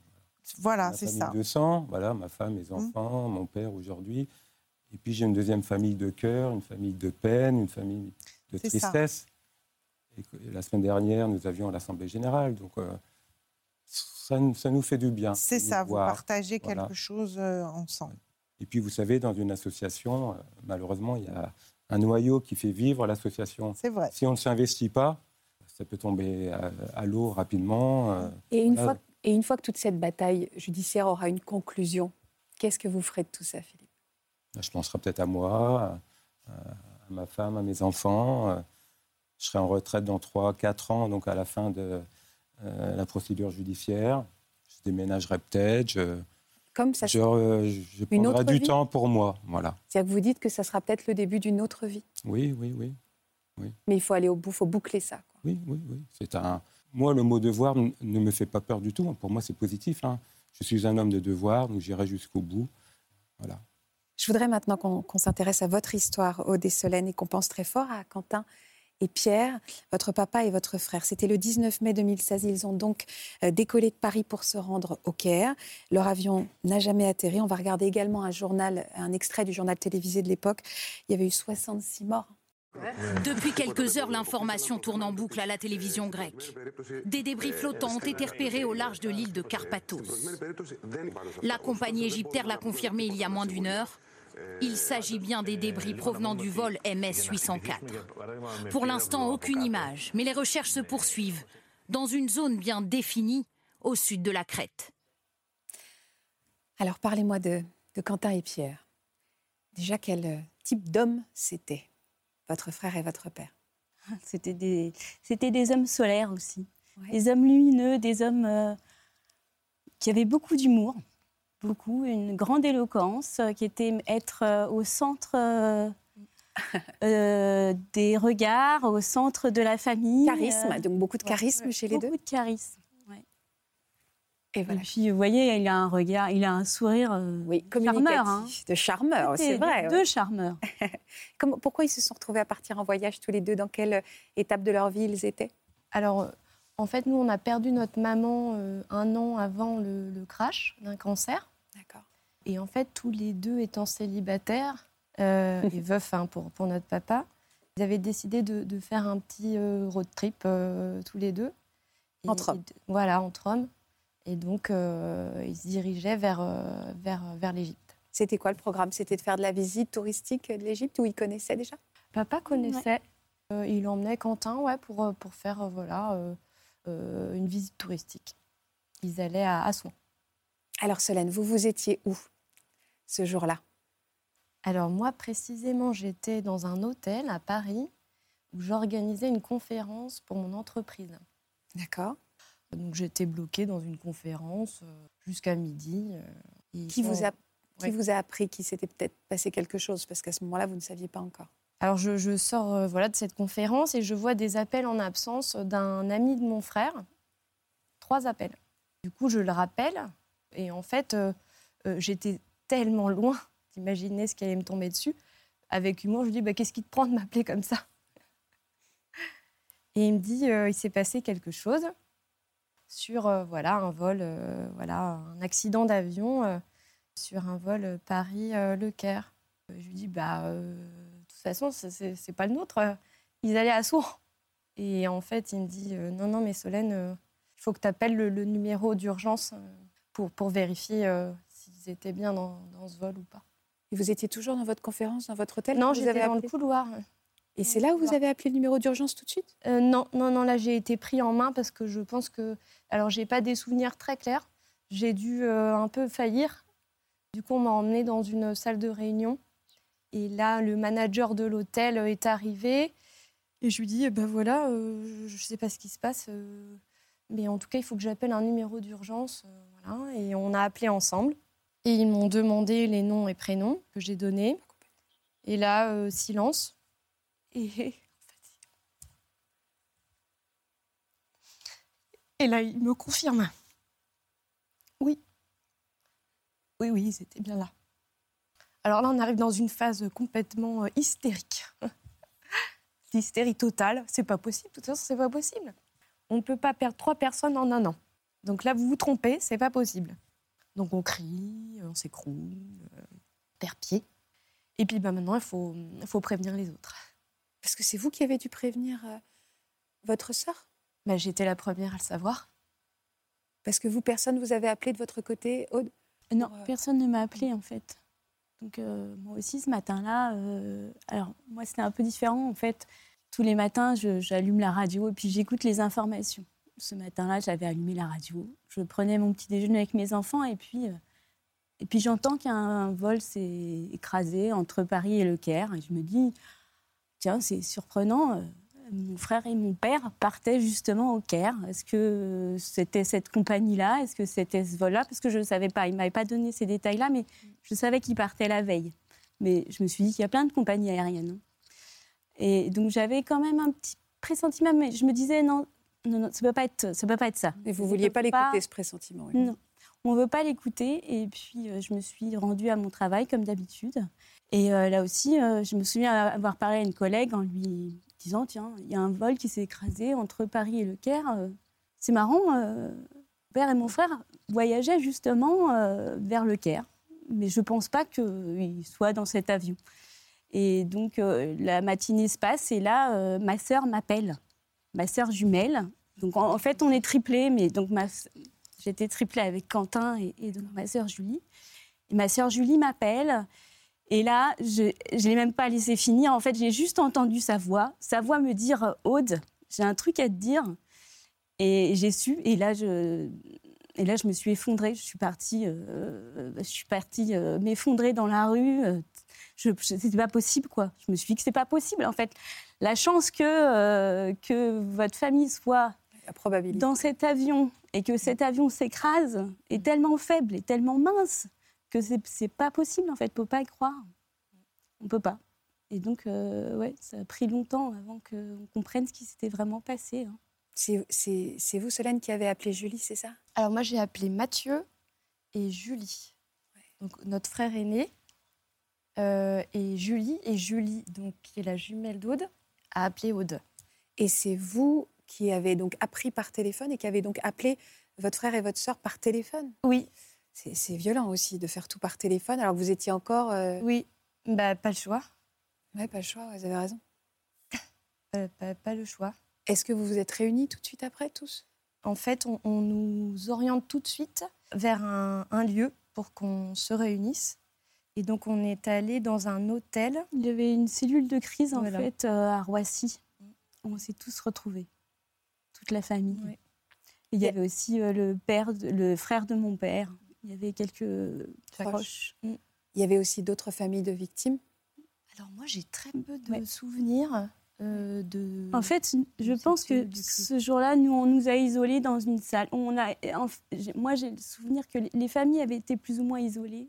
Voilà, c'est ça. Mmh. de sang, voilà, ma femme, mes enfants, mon père aujourd'hui. Et puis j'ai une deuxième famille de cœur, une famille de peine, une famille de tristesse. Et la semaine dernière, nous avions l'Assemblée générale. Donc euh, ça, nous- ça nous fait du bien. C'est de ça, vous voir. partagez Voilà. quelque chose euh, ensemble. Et puis vous savez, dans une association, euh, malheureusement, il y a un noyau qui fait vivre l'association. C'est vrai. Si on ne s'investit pas, ça peut tomber à, à l'eau rapidement. euh, Et une, voilà. fois, et une fois que toute cette bataille judiciaire aura une conclusion, qu'est-ce que vous ferez de tout ça, Philippe? Je penserai peut-être à moi, à, à ma femme, à mes enfants. Euh, Je serai en retraite dans 3-4 ans, donc à la fin de euh, la procédure judiciaire. Je déménagerai peut-être. Je, Comme ça, je, euh, je Une autre du vie? temps pour moi. Voilà. C'est-à-dire que vous dites que ça sera peut-être le début d'une autre vie. Oui, oui, oui. oui. Mais il faut aller au bout, il faut boucler ça. quoi. Oui, oui, oui. C'est un... Moi, le mot devoir ne me fait pas peur du tout. Pour moi, c'est positif. hein. Je suis un homme de devoir, donc j'irai jusqu'au bout. Voilà. Je voudrais maintenant qu'on s'intéresse à votre histoire, Aude et Solène, et qu'on pense très fort à Quentin et Pierre, votre papa et votre frère. C'était le 19 mai 2016. Ils ont donc euh, décollé de Paris pour se rendre au Caire. Leur avion n'a jamais atterri. On va regarder également un journal, un extrait du journal télévisé de l'époque. Il y avait eu 66 morts. Depuis quelques heures, l'information tourne en boucle à la télévision grecque. Des débris flottants ont été repérés au large de l'île de Carpathos. La compagnie égyptaire l'a confirmé il y a moins d'une heure. Il s'agit bien des débris provenant du vol MS-804. Pour l'instant, aucune image, mais les recherches se poursuivent dans une zone bien définie au sud de la Crète. Alors parlez-moi de, Quentin et Pierre. Déjà, quel type d'homme c'était, votre frère et votre père C'était des, c'était des hommes solaires aussi. Des hommes lumineux, des hommes euh, qui avaient beaucoup d'humour, beaucoup, une grande éloquence, euh, qui était être euh, au centre euh, des regards, au centre de la famille. Charisme, donc beaucoup de charisme chez les deux Beaucoup de charisme. Et, voilà. puis, vous voyez, il a un regard, il a un sourire euh, charmeur. hein. De charmeur, c'est vrai. Deux ouais. charmeurs. Comment- pourquoi ils se sont retrouvés à partir en voyage tous les deux? Dans quelle étape de leur vie ils étaient? Alors, euh, en fait, nous, on a perdu notre maman euh, un an avant le, le crash d'un cancer. D'accord. Et en fait, tous les deux étant célibataires euh, et veufs hein, pour, pour notre papa, ils avaient décidé de, de faire un petit euh, road trip euh, tous les deux. Et- Entre hommes. et de- Voilà, entre hommes. Et donc, euh, ils se dirigeaient vers, euh, vers, vers l'Égypte. C'était quoi le programme? C'était de faire de la visite touristique de l'Égypte où ils connaissaient déjà? Papa connaissait. Euh, il emmenait Quentin ouais, pour, euh, pour faire euh, voilà, euh, euh, une visite touristique. Ils allaient à Assouan. Alors Solène, vous vous étiez où ce jour-là? Alors moi précisément, j'étais dans un hôtel à Paris où j'organisais une conférence pour mon entreprise. D'accord. Donc j'étais bloquée dans une conférence euh, jusqu'à midi. euh, et Qui, vous a, qui vous a appris qu'il s'était peut-être passé quelque chose? Parce qu'à ce moment-là, vous ne saviez pas encore. Alors je, je sors euh, voilà, de cette conférence et je vois des appels en absence d'un ami de mon frère. Trois appels. Du coup, je le rappelle. Et en fait, euh, euh, j'étais tellement loin d'imaginer ce qui allait me tomber dessus. Avec humour, je lui dis bah, Qu'est-ce qui te prend de m'appeler comme ça? Et il me dit Il s'est passé quelque chose sur euh, voilà, un vol, euh, voilà, un accident d'avion euh, sur un vol Paris-Le Caire. Je lui dis Bah. de toute façon, c'est- pas le nôtre. Ils allaient à Sourds. Et en fait, il me dit Non, non, mais Solène, il faut que tu appelles le, le numéro d'urgence pour, pour vérifier s'ils étaient bien dans, dans ce vol ou pas. Et vous étiez toujours dans votre conférence, dans votre hôtel Non, j'étais dans le couloir. Et c'est là où vous avez appelé le numéro d'urgence tout de suite? Euh, non, non, non, là, j'ai été pris en main parce que je pense que. Alors, j'ai pas des souvenirs très clairs. J'ai dû euh, un peu faillir. Du coup, on m'a emmené dans une salle de réunion. Et là, le manager de l'hôtel euh, est arrivé. Et je lui dis, ben voilà, euh, je ne sais pas ce qui se passe. euh, mais en tout cas, il faut que j'appelle un numéro d'urgence. euh, voilà. Et on a appelé ensemble. Et ils m'ont demandé les noms et prénoms que j'ai donnés. Et là, silence. Et Et là, il me confirme. Oui. Oui, oui, ils étaient bien là. Alors là, on arrive dans une phase complètement euh, hystérique. L'hystérie totale, c'est pas possible. De toute façon, c'est pas possible. On ne peut pas perdre trois personnes en un an. Donc là, vous vous trompez, c'est pas possible. Donc on crie, on s'écroule, euh, perd pied. Et puis bah, maintenant, il faut prévenir les autres. Parce que c'est vous qui avez dû prévenir euh, votre sœur? Bah, J'étais la première à le savoir. Parce que vous, personne vous avez appelé de votre côté, Aude? Non, personne ne m'a appelé en fait. Donc euh, moi aussi ce matin-là, euh, alors moi c'était un peu différent en fait. Tous les matins, j'allume la radio et puis j'écoute les informations. Ce matin-là, j'avais allumé la radio. Je prenais mon petit déjeuner avec mes enfants et puis, euh, et puis j'entends qu'un vol s'est écrasé entre Paris et Le Caire. Et je me dis, tiens, c'est surprenant. euh, Mon frère et mon père partaient justement au Caire. Est-ce que c'était cette compagnie-là? Est-ce que c'était ce vol-là? Parce que je ne savais pas. Il ne m'avait pas donné ces détails-là, mais je savais qu'il partait la veille. Mais je me suis dit qu'il y a plein de compagnies aériennes. hein. Et donc j'avais quand même un petit pressentiment, mais je me disais non, non, non ça ne peut, pas être- ça peut pas être ça. Et vous Ça vouliez pas l'écouter, ce pressentiment oui. Non. On ne veut pas l'écouter. Et puis, euh, je me suis rendue à mon travail, comme d'habitude. Et euh, là aussi, euh, je me souviens avoir parlé à une collègue en lui disant Tiens, il y a un vol qui s'est écrasé entre Paris et Le Caire. Euh, C'est marrant, mon père et mon frère voyageaient justement vers Le Caire. Mais je ne pense pas qu'ils soient dans cet avion. Et donc, la matinée se passe et là, ma sœur m'appelle, ma sœur jumelle. Donc, en, fait, on est triplés, mais donc j'étais triplée avec Quentin et, et donc ma sœur Julie. Et ma sœur Julie m'appelle. Et là, je ne l'ai même pas laissé finir. En fait, j'ai juste entendu sa voix. Sa voix me dire Aude, j'ai un truc à te dire. Et j'ai su. Et là, je, et là, je me suis effondrée. Je suis partie, euh, je suis partie euh, m'effondrer dans la rue. Euh, Je, je- c'était pas possible, quoi. Je me suis dit que c'est pas possible, en fait. La chance que, euh, que votre famille soit dans cet avion et que cet avion s'écrase est tellement faible et tellement mince que c'est, c'est pas possible, en fait. On peut pas y croire. On peut pas. Et donc, euh, ouais, ça a pris longtemps avant qu'on comprenne ce qui s'était vraiment passé. hein. C'est, c'est- c'est vous, Solène, qui avez appelé Julie, c'est ça? Alors moi, j'ai appelé Mathieu et Julie, donc notre frère aîné, euh, et Julie, et Julie, donc, qui est la jumelle d'Aude, a appelé Aude. Et c'est vous qui avez donc appris par téléphone et qui avez donc appelé votre frère et votre sœur par téléphone? Oui. C'est violent aussi de faire tout par téléphone alors que vous étiez encore. euh, Oui, bah, pas le choix. Ouais, pas le choix, vous avez raison. Pas, pas- pas le choix. Est-ce que vous vous êtes réunis tout de suite après, tous? En fait, on, on nous oriente tout de suite vers un, un lieu pour qu'on se réunisse. Et donc, on est allé dans un hôtel. Il y avait une cellule de crise en Voilà. fait euh, à Roissy. On s'est tous retrouvés, toute la famille. Et il y avait aussi euh, le père, de- le frère de mon père. Il y avait quelques proches. Il y avait aussi d'autres familles de victimes Alors moi, j'ai très peu de souvenirs euh, de. En fait, je pense que ce jour-là, nous, on nous a isolés dans une salle. On a, en- moi, j'ai le souvenir que les- les familles avaient été plus ou moins isolées.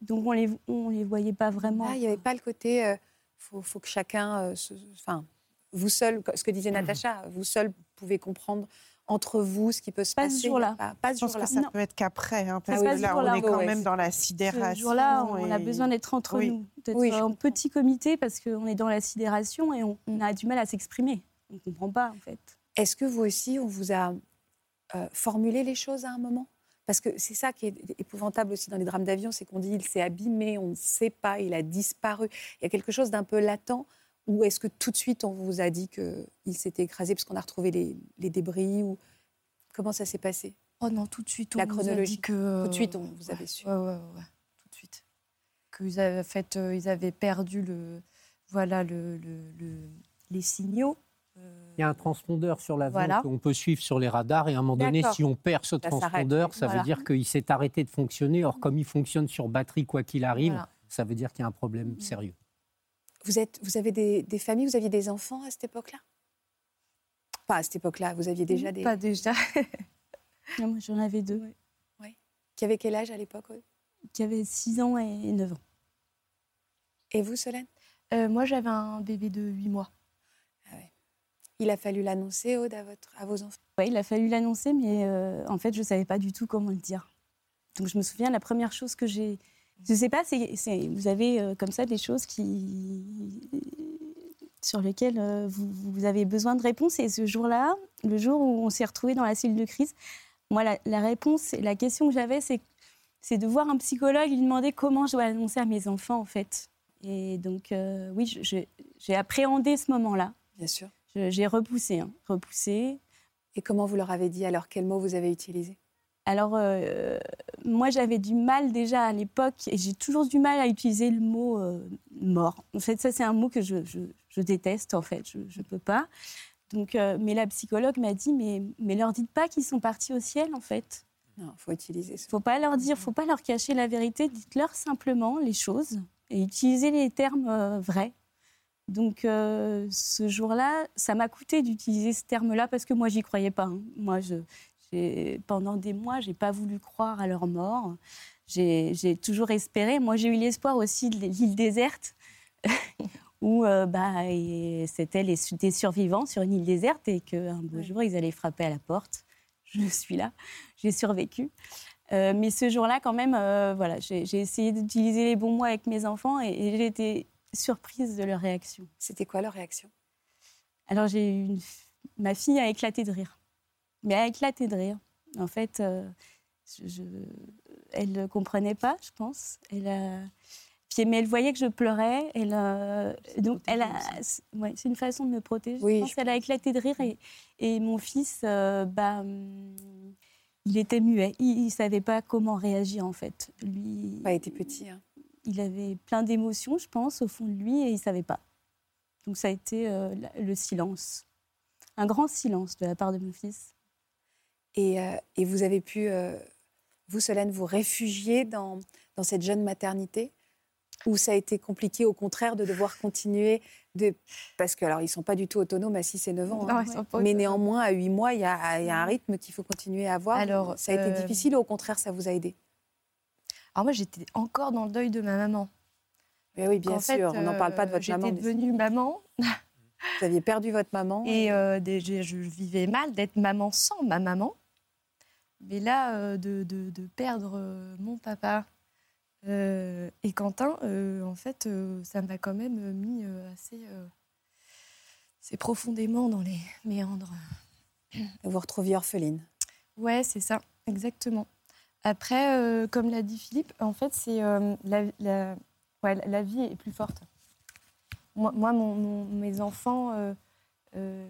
Donc, on les, on les voyait pas vraiment. Ah, il n'y avait pas le côté. euh, faut, faut que chacun. euh, Enfin, vous seul, ce que disait Natacha, vous seul pouvez comprendre entre vous ce qui peut se Pas ce passer. jour-là. Pas, pas ce Je pense jour-là. que ça peut être qu'après, hein, parce Ah oui, que ce là, on jour-là, est quand ouais, même dans la Ce sidération. jour-là, on a besoin d'être entre Oui. nous, d'être Oui, en petit comité parce qu'on est dans la sidération et on, on a du mal à s'exprimer. On ne comprend pas, en fait. Est-ce que vous aussi, on vous a euh, formulé les choses à un moment? Parce que c'est ça qui est épouvantable aussi dans les drames d'avion, c'est qu'on dit il s'est abîmé, on ne sait pas, il a disparu. Il y a quelque chose d'un peu latent. Ou est-ce que tout de suite on vous a dit qu'il s'était écrasé parce qu'on a retrouvé les, les débris ou comment ça s'est passé? Oh non, tout de suite, on La nous a chronologie. dit que... Tout de suite, on vous avait su. Ouais, ouais, ouais, ouais, tout de suite. Qu'ils avaient, en fait, euh, ils avaient perdu le, voilà, le, le- le- les signaux. Il y a un transpondeur sur l'avion Voilà. qu'on peut suivre sur les radars et à un moment donné, si on perd ce Ça transpondeur, ça Voilà. veut dire qu'il s'est arrêté de fonctionner. Or, comme il fonctionne sur batterie quoi qu'il arrive, Voilà. ça veut dire qu'il y a un problème sérieux. Vous, êtes, vous avez des, des familles, vous aviez des enfants à cette époque-là? Pas à cette époque-là, vous aviez déjà des. Pas déjà. Non, moi, j'en avais deux. Qui avaient quel âge à l'époque Qui avaient 6 ans et 9 ans. Et vous, Solène? Euh, Moi, j'avais un bébé de 8 mois. Il a fallu l'annoncer, Aude, à, votre, à vos enfants? Ouais, il a fallu l'annoncer, mais euh, en fait, je ne savais pas du tout comment le dire. Donc, je me souviens, la première chose que j'ai. Je ne sais pas, vous avez euh, comme ça des choses qui, sur lesquelles euh, vous, vous avez besoin de réponses. Et ce jour-là, le jour où on s'est retrouvés dans la cellule de crise, moi, la, la réponse, la question que j'avais, c'est, de voir un psychologue lui demander comment je dois annoncer à mes enfants, en fait. Et donc, euh, oui, j'ai appréhendé ce moment-là. Bien sûr. J'ai repoussé, hein, repoussé. Et comment vous leur avez dit? Alors, quel mot vous avez utilisé Alors, euh, moi, j'avais du mal déjà à l'époque, et j'ai toujours du mal à utiliser le mot euh, mort. En fait, ça, c'est un mot que je, je- je déteste, en fait. Je ne peux pas. Donc, euh, mais la psychologue m'a dit, mais, mais leur dites pas qu'ils sont partis au ciel, en fait. Non, il faut utiliser ce faut pas leur dire, faut pas leur cacher la vérité. Dites-leur simplement les choses et utilisez les termes vrais. Donc, euh, ce jour-là, ça m'a coûté d'utiliser ce terme-là parce que moi, j'y croyais pas. hein. Moi, je, pendant des mois, j'ai pas voulu croire à leur mort. J'ai toujours espéré. Moi, j'ai eu l'espoir aussi de l'île déserte, où euh, bah, c'était des survivants sur une île déserte et qu'un beau jour, ils allaient frapper à la porte. Je suis là, j'ai survécu. Euh, mais ce jour-là, quand même, euh, voilà, j'ai essayé d'utiliser les bons mots avec mes enfants et, et j'ai été surprise de leur réaction. C'était quoi leur réaction? Alors, j'ai eu une... ma fille a éclaté de rire. Mais elle a éclaté de rire. En fait, euh, je- je- elle ne comprenait pas, je pense. Elle. Puis, mais elle voyait que je pleurais. Elle, euh, donc, elle c'est- ouais, c'est une façon de me protéger. Oui, je pense qu'elle a éclaté de rire. Et, et mon fils, euh, bah, hum, il était muet. Il ne savait pas comment réagir, en fait. Lui, Pas été petit. hein. il avait plein d'émotions, je pense, au fond de lui, et il ne savait pas. Donc ça a été le silence. Un grand silence de la part de mon fils. Et, euh, et vous avez pu, euh, vous, Solène, vous réfugier dans, dans cette jeune maternité Ou ça a été compliqué, au contraire, de devoir continuer de... Parce que, alors, ils ne sont pas du tout autonomes à 6 et 9 ans. Non, hein. sont pas Mais néanmoins, à 8 mois, il y y a un rythme qu'il faut continuer à avoir. Alors, ça a été euh, difficile ou au contraire, ça vous a aidé? Alors moi, j'étais encore dans le deuil de ma maman. Mais oui, bien En fait, sûr, on n'en parle pas de euh, votre maman. J'étais mais devenue maman Vous aviez perdu votre maman. et euh, des- je, je vivais mal d'être maman sans ma maman. Mais là, euh, de, de- de perdre euh, mon papa et Quentin, en fait, ça m'a quand même mis assez, assez profondément dans les méandres. Vous vous retrouviez orpheline. Ouais, c'est ça, exactement. Après, comme l'a dit Philippe, en fait, c'est la, la- ouais, la vie est plus forte. Moi, moi, mon- mon- mes enfants, euh, euh,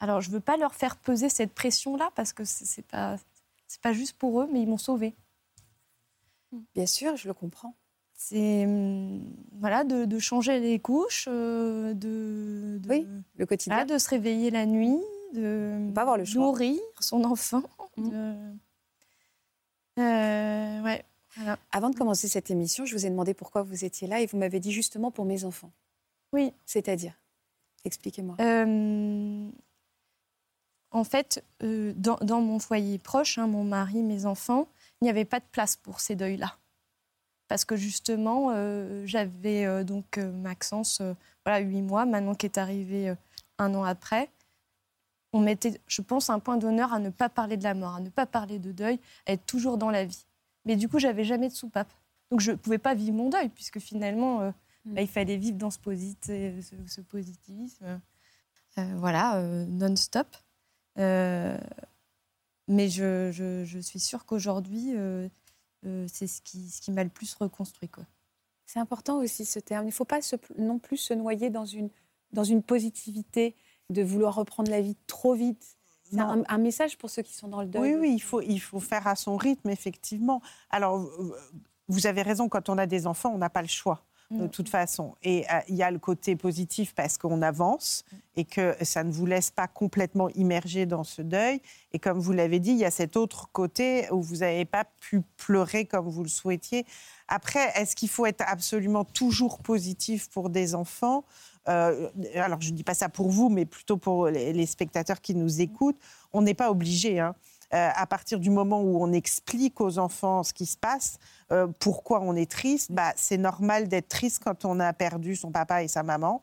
alors je veux pas leur faire peser cette pression-là parce que c'est c'est pas, pas juste pour eux, mais ils m'ont sauvée. Bien sûr, je le comprends. C'est hum, voilà de, de changer les couches, euh, de, de- Oui, le quotidien. voilà, de se réveiller la nuit, de pas avoir le choix. nourrir son enfant. De- Euh, ouais, voilà. Avant de commencer cette émission, je vous ai demandé pourquoi vous étiez là et vous m'avez dit justement pour mes enfants. Oui. C'est-à-dire? Expliquez-moi. Euh, en fait, euh, dans, dans mon foyer proche, hein, mon mari, mes enfants, il n'y avait pas de place pour ces deuils-là. Parce que justement, euh, j'avais donc Maxence, voilà, huit mois, Manon qui est arrivée un an après. On mettait, je pense, un point d'honneur à ne pas parler de la mort, à ne pas parler de deuil, à être toujours dans la vie. Mais du coup, j'avais jamais de soupape. Donc, je ne pouvais pas vivre mon deuil, puisque finalement, euh, bah, il fallait vivre dans ce, posit- ce, ce positivisme. Euh, voilà, euh, non-stop. Euh, mais je, je- je suis sûre qu'aujourd'hui, c'est ce qui, ce qui m'a le plus reconstruit. Quoi. C'est important aussi ce terme. Il ne faut pas se- non plus se noyer dans une, dans une positivité, de vouloir reprendre la vie trop vite. C'est un, un message pour ceux qui sont dans le deuil. Oui, oui, il faut, il faut faire à son rythme, effectivement. Alors, vous avez raison, quand on a des enfants, on n'a pas le choix. De Mm. toute façon. Et euh, il y a le côté positif parce qu'on avance et que ça ne vous laisse pas complètement immerger dans ce deuil. Et comme vous l'avez dit, il y a cet autre côté où vous n'avez pas pu pleurer comme vous le souhaitiez. Après, est-ce qu'il faut être absolument toujours positif pour des enfants? Euh, Alors, je ne dis pas ça pour vous, mais plutôt pour les, les spectateurs qui nous écoutent. On n'est pas obligé. hein. Euh, à partir du moment où on explique aux enfants ce qui se passe, euh, pourquoi on est triste, bah, c'est normal d'être triste quand on a perdu son papa et sa maman.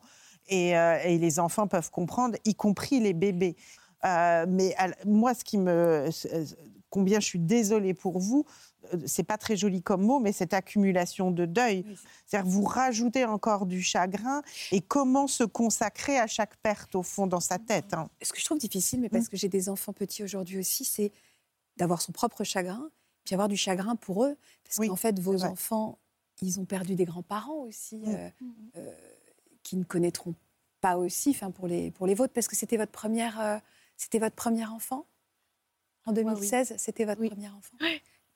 Et, euh, les enfants peuvent comprendre, y compris les bébés. Mais moi, ce qui me. Combien je suis désolée pour vous, euh, c'est pas très joli comme mot, mais cette accumulation de deuil. C'est-à-dire vous rajoutez encore du chagrin et comment se consacrer à chaque perte au fond dans sa tête. hein. Ce que je trouve difficile, mais parce que j'ai des enfants petits aujourd'hui aussi, c'est d'avoir son propre chagrin, puis avoir du chagrin pour eux. Parce qu'en fait, vos enfants, ils ont perdu des grands-parents aussi, euh, euh, qui ne connaîtront pas aussi, enfin pour les, pour les vôtres, parce que c'était votre première, euh, c'était votre premier enfant? En 2016, c'était votre premier enfant.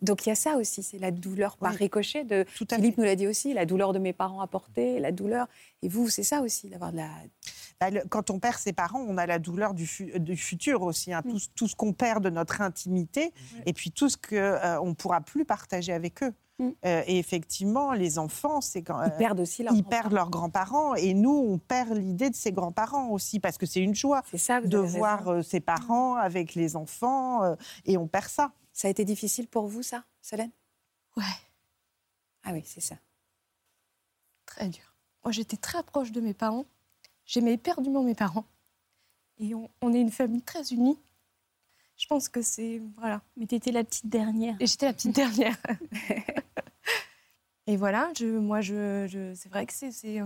Donc il y a ça aussi, c'est la douleur par ricochet. De, Philippe nous l'a dit aussi, la douleur de mes parents à porter, la douleur. Et vous, c'est ça aussi, d'avoir de la. Bah, Quand on perd ses parents, on a la douleur du, fu- du futur aussi, hein, tout, ce- tout ce qu'on perd de notre intimité, et puis tout ce qu'on ne pourra plus partager avec eux. Euh, et effectivement, les enfants, c'est quand Ils perdent aussi leurs ils perdent leurs grands-parents, et nous, on perd l'idée de ses grands-parents aussi, parce que c'est une joie ça, de voir raison. euh, ses parents avec les enfants, euh, et on perd ça. Ça a été difficile pour vous, ça, Solène? Ouais. Ah oui, c'est ça. Très dur. Moi, j'étais très proche de mes parents. J'aimais éperdument mes parents. Et on, on est une famille très unie. Je pense que c'est. Voilà. Mais tu étais la petite dernière. Et j'étais la petite dernière. Et voilà, je, moi, je, je- c'est vrai que c'est, c'est,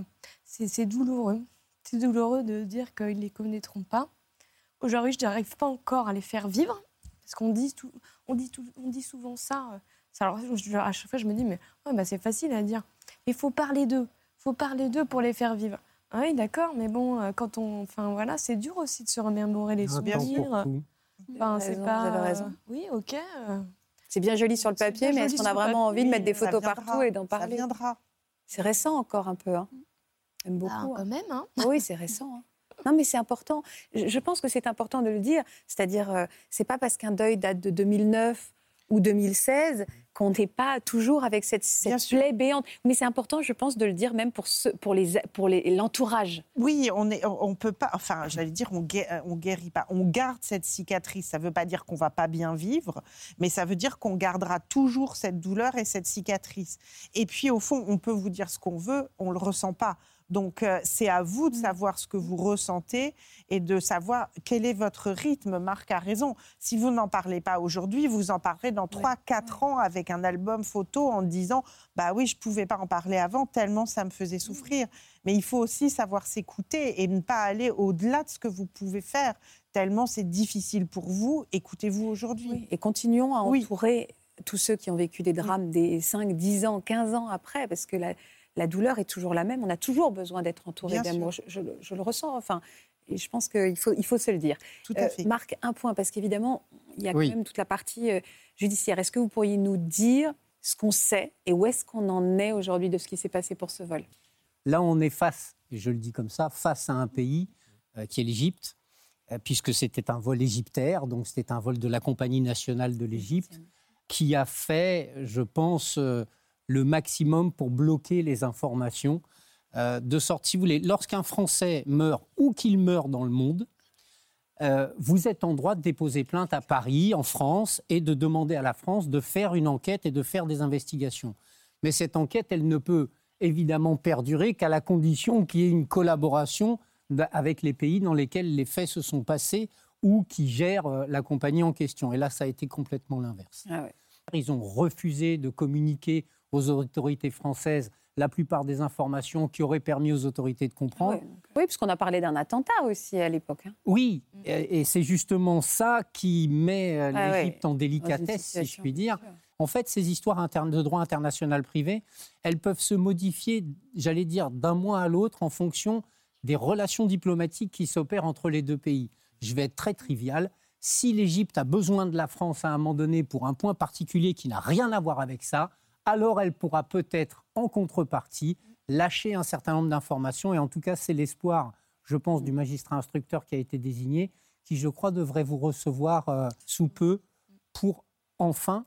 c'est, c'est douloureux. C'est douloureux de dire qu'ils ne les connaîtront pas. Aujourd'hui, je n'arrive pas encore à les faire vivre. Parce qu'on dit, tout, on dit, tout- on dit souvent ça. euh, Alors, à chaque fois, je me dis, mais ouais, bah, c'est facile à dire. Il faut parler d'eux. Il faut parler d'eux pour les faire vivre. Ah oui, d'accord, mais bon, euh, quand on. Enfin, voilà, c'est dur aussi de se remémorer les pour souvenirs. tout. Enfin, c'est raison, pas. vous avez raison. Oui, ok. euh, C'est bien joli sur le papier, mais est-ce qu'on a vraiment envie de mettre des photos ça viendra, partout et d'en ça parler viendra. C'est récent encore un peu. Hein. J'aime beaucoup. Bah, quand hein. même, hein. Oui, c'est récent. hein. Non, mais c'est important. Je je pense que c'est important de le dire. C'est-à-dire, euh, c'est pas parce qu'un deuil date de 2009 ou 2016 qu'on n'est pas toujours avec cette, cette plaie béante. Mais c'est important, je pense, de le dire même pour, ceux, pour les pour les- l'entourage. Oui, on est, on peut pas. Enfin, j'allais dire, on, gué- on guérit pas. On garde cette cicatrice. Ça veut pas dire qu'on va pas bien vivre, mais ça veut dire qu'on gardera toujours cette douleur et cette cicatrice. Et puis, au fond, on peut vous dire ce qu'on veut, on le ressent pas. Donc, euh, c'est à vous de savoir ce que vous ressentez et de savoir quel est votre rythme. Marc a raison. Si vous n'en parlez pas aujourd'hui, vous en parlerez dans 3-4 ans avec un album photo en disant Bah oui, je pouvais pas en parler avant tellement ça me faisait souffrir. Mais il faut aussi savoir s'écouter et ne pas aller au-delà de ce que vous pouvez faire, tellement c'est difficile pour vous. Écoutez-vous aujourd'hui. Et continuons à Oui. entourer tous ceux qui ont vécu des drames des 5, 10 ans, 15 ans après, parce que la, la douleur est toujours la même. On a toujours besoin d'être entouré d'amour. Je, je le- je le ressens. Enfin, et je pense qu'il faut, il faut se le dire. Tout à fait. Marc, un point, parce qu'évidemment, il y a Oui. quand même toute la partie euh, judiciaire. Est-ce que vous pourriez nous dire ce qu'on sait et où est-ce qu'on en est aujourd'hui de ce qui s'est passé pour ce vol? Là, on est face, et je le dis comme ça, face à un pays euh, qui est l'Égypte, euh, puisque c'était un vol égyptaire, donc c'était un vol de la Compagnie nationale de l'Égypte, qui a fait, je pense, euh, le maximum pour bloquer les informations. euh, de sorte, si vous voulez, lorsqu'un Français meurt, ou qu'il meurt dans le monde, euh, vous êtes en droit de déposer plainte à Paris, en France, et de demander à la France de faire une enquête et de faire des investigations. Mais cette enquête, elle ne peut évidemment perdurer qu'à la condition qu'il y ait une collaboration avec les pays dans lesquels les faits se sont passés ou qui gèrent euh, la compagnie en question. Et là, ça a été complètement l'inverse. Ah Ils ont refusé de communiquer aux autorités françaises la plupart des informations qui auraient permis aux autorités de comprendre. Oui, puisqu'on a parlé d'un attentat aussi à l'époque. hein. Oui, et et c'est justement ça qui met euh, Ah ouais, l'Égypte en délicatesse, si je puis dire. En fait, ces histoires internes de droit international privé, elles peuvent se modifier, j'allais dire, d'un mois à l'autre en fonction des relations diplomatiques qui s'opèrent entre les deux pays. Je vais être très trivial. Si l'Égypte a besoin de la France à un moment donné pour un point particulier qui n'a rien à voir avec ça, alors elle pourra peut-être, en contrepartie, lâcher un certain nombre d'informations. Et en tout cas, c'est l'espoir, je pense, du magistrat instructeur qui a été désigné, qui, je crois, devrait vous recevoir euh, sous peu pour enfin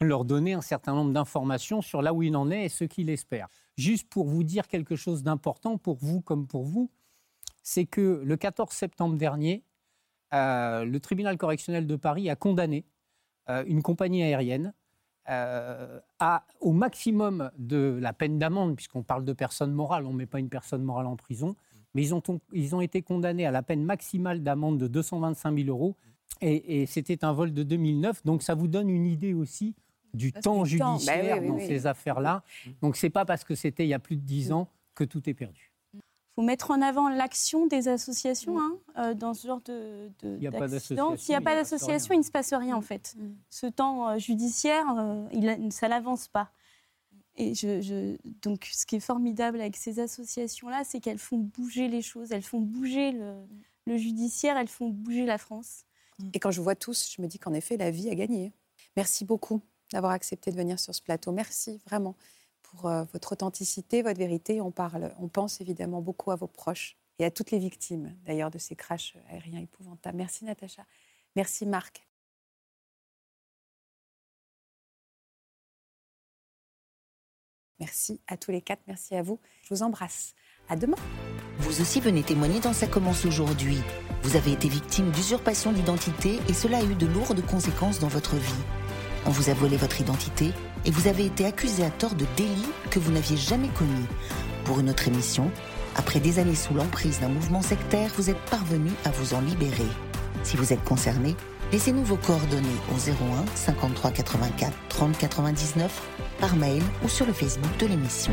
leur donner un certain nombre d'informations sur là où il en est et ce qu'il espère. Juste pour vous dire quelque chose d'important pour vous comme pour vous, c'est que le 14 septembre dernier, euh, le tribunal correctionnel de Paris a condamné euh, une compagnie aérienne euh, à, au maximum de la peine d'amende, puisqu'on parle de personne morale, on ne met pas une personne morale en prison, mais ils ont, ils ont été condamnés à la peine maximale d'amende de 225 000 euros, et, et c'était un vol de 2009, donc ça vous donne une idée aussi du temps judiciaire Ben oui, oui, dans oui. ces affaires-là. Donc c'est pas parce que c'était il y a plus de 10 ans que tout est perdu. Faut mettre en avant l'action des associations hein, euh, dans ce genre de, de Il y a pas d'association, S'il n'y a pas d'association, il ne se passe rien en fait. Ce temps euh, judiciaire, euh, il, ça n'avance pas. Et je, je- donc, ce qui est formidable avec ces associations-là, c'est qu'elles font bouger les choses, elles font bouger le, le judiciaire, elles font bouger la France. Et quand je vois tous, je me dis qu'en effet, la vie a gagné. Merci beaucoup d'avoir accepté de venir sur ce plateau. Merci vraiment pour euh, votre authenticité, votre vérité. On parle, on pense évidemment beaucoup à vos proches et à toutes les victimes, d'ailleurs, de ces crashs aériens épouvantables. Merci Natacha. Merci Marc. Merci à tous les quatre. Merci à vous. Je vous embrasse. À demain. Vous aussi venez témoigner dans Ça commence aujourd'hui. Vous avez été victime d'usurpation d'identité et cela a eu de lourdes conséquences dans votre vie. On vous a volé votre identité et vous avez été accusé à tort de délits que vous n'aviez jamais commis. Pour une autre émission, après des années sous l'emprise d'un mouvement sectaire, vous êtes parvenu à vous en libérer. Si vous êtes concerné, laissez-nous vos coordonnées au 01 53 84 30 99 par mail ou sur le Facebook de l'émission.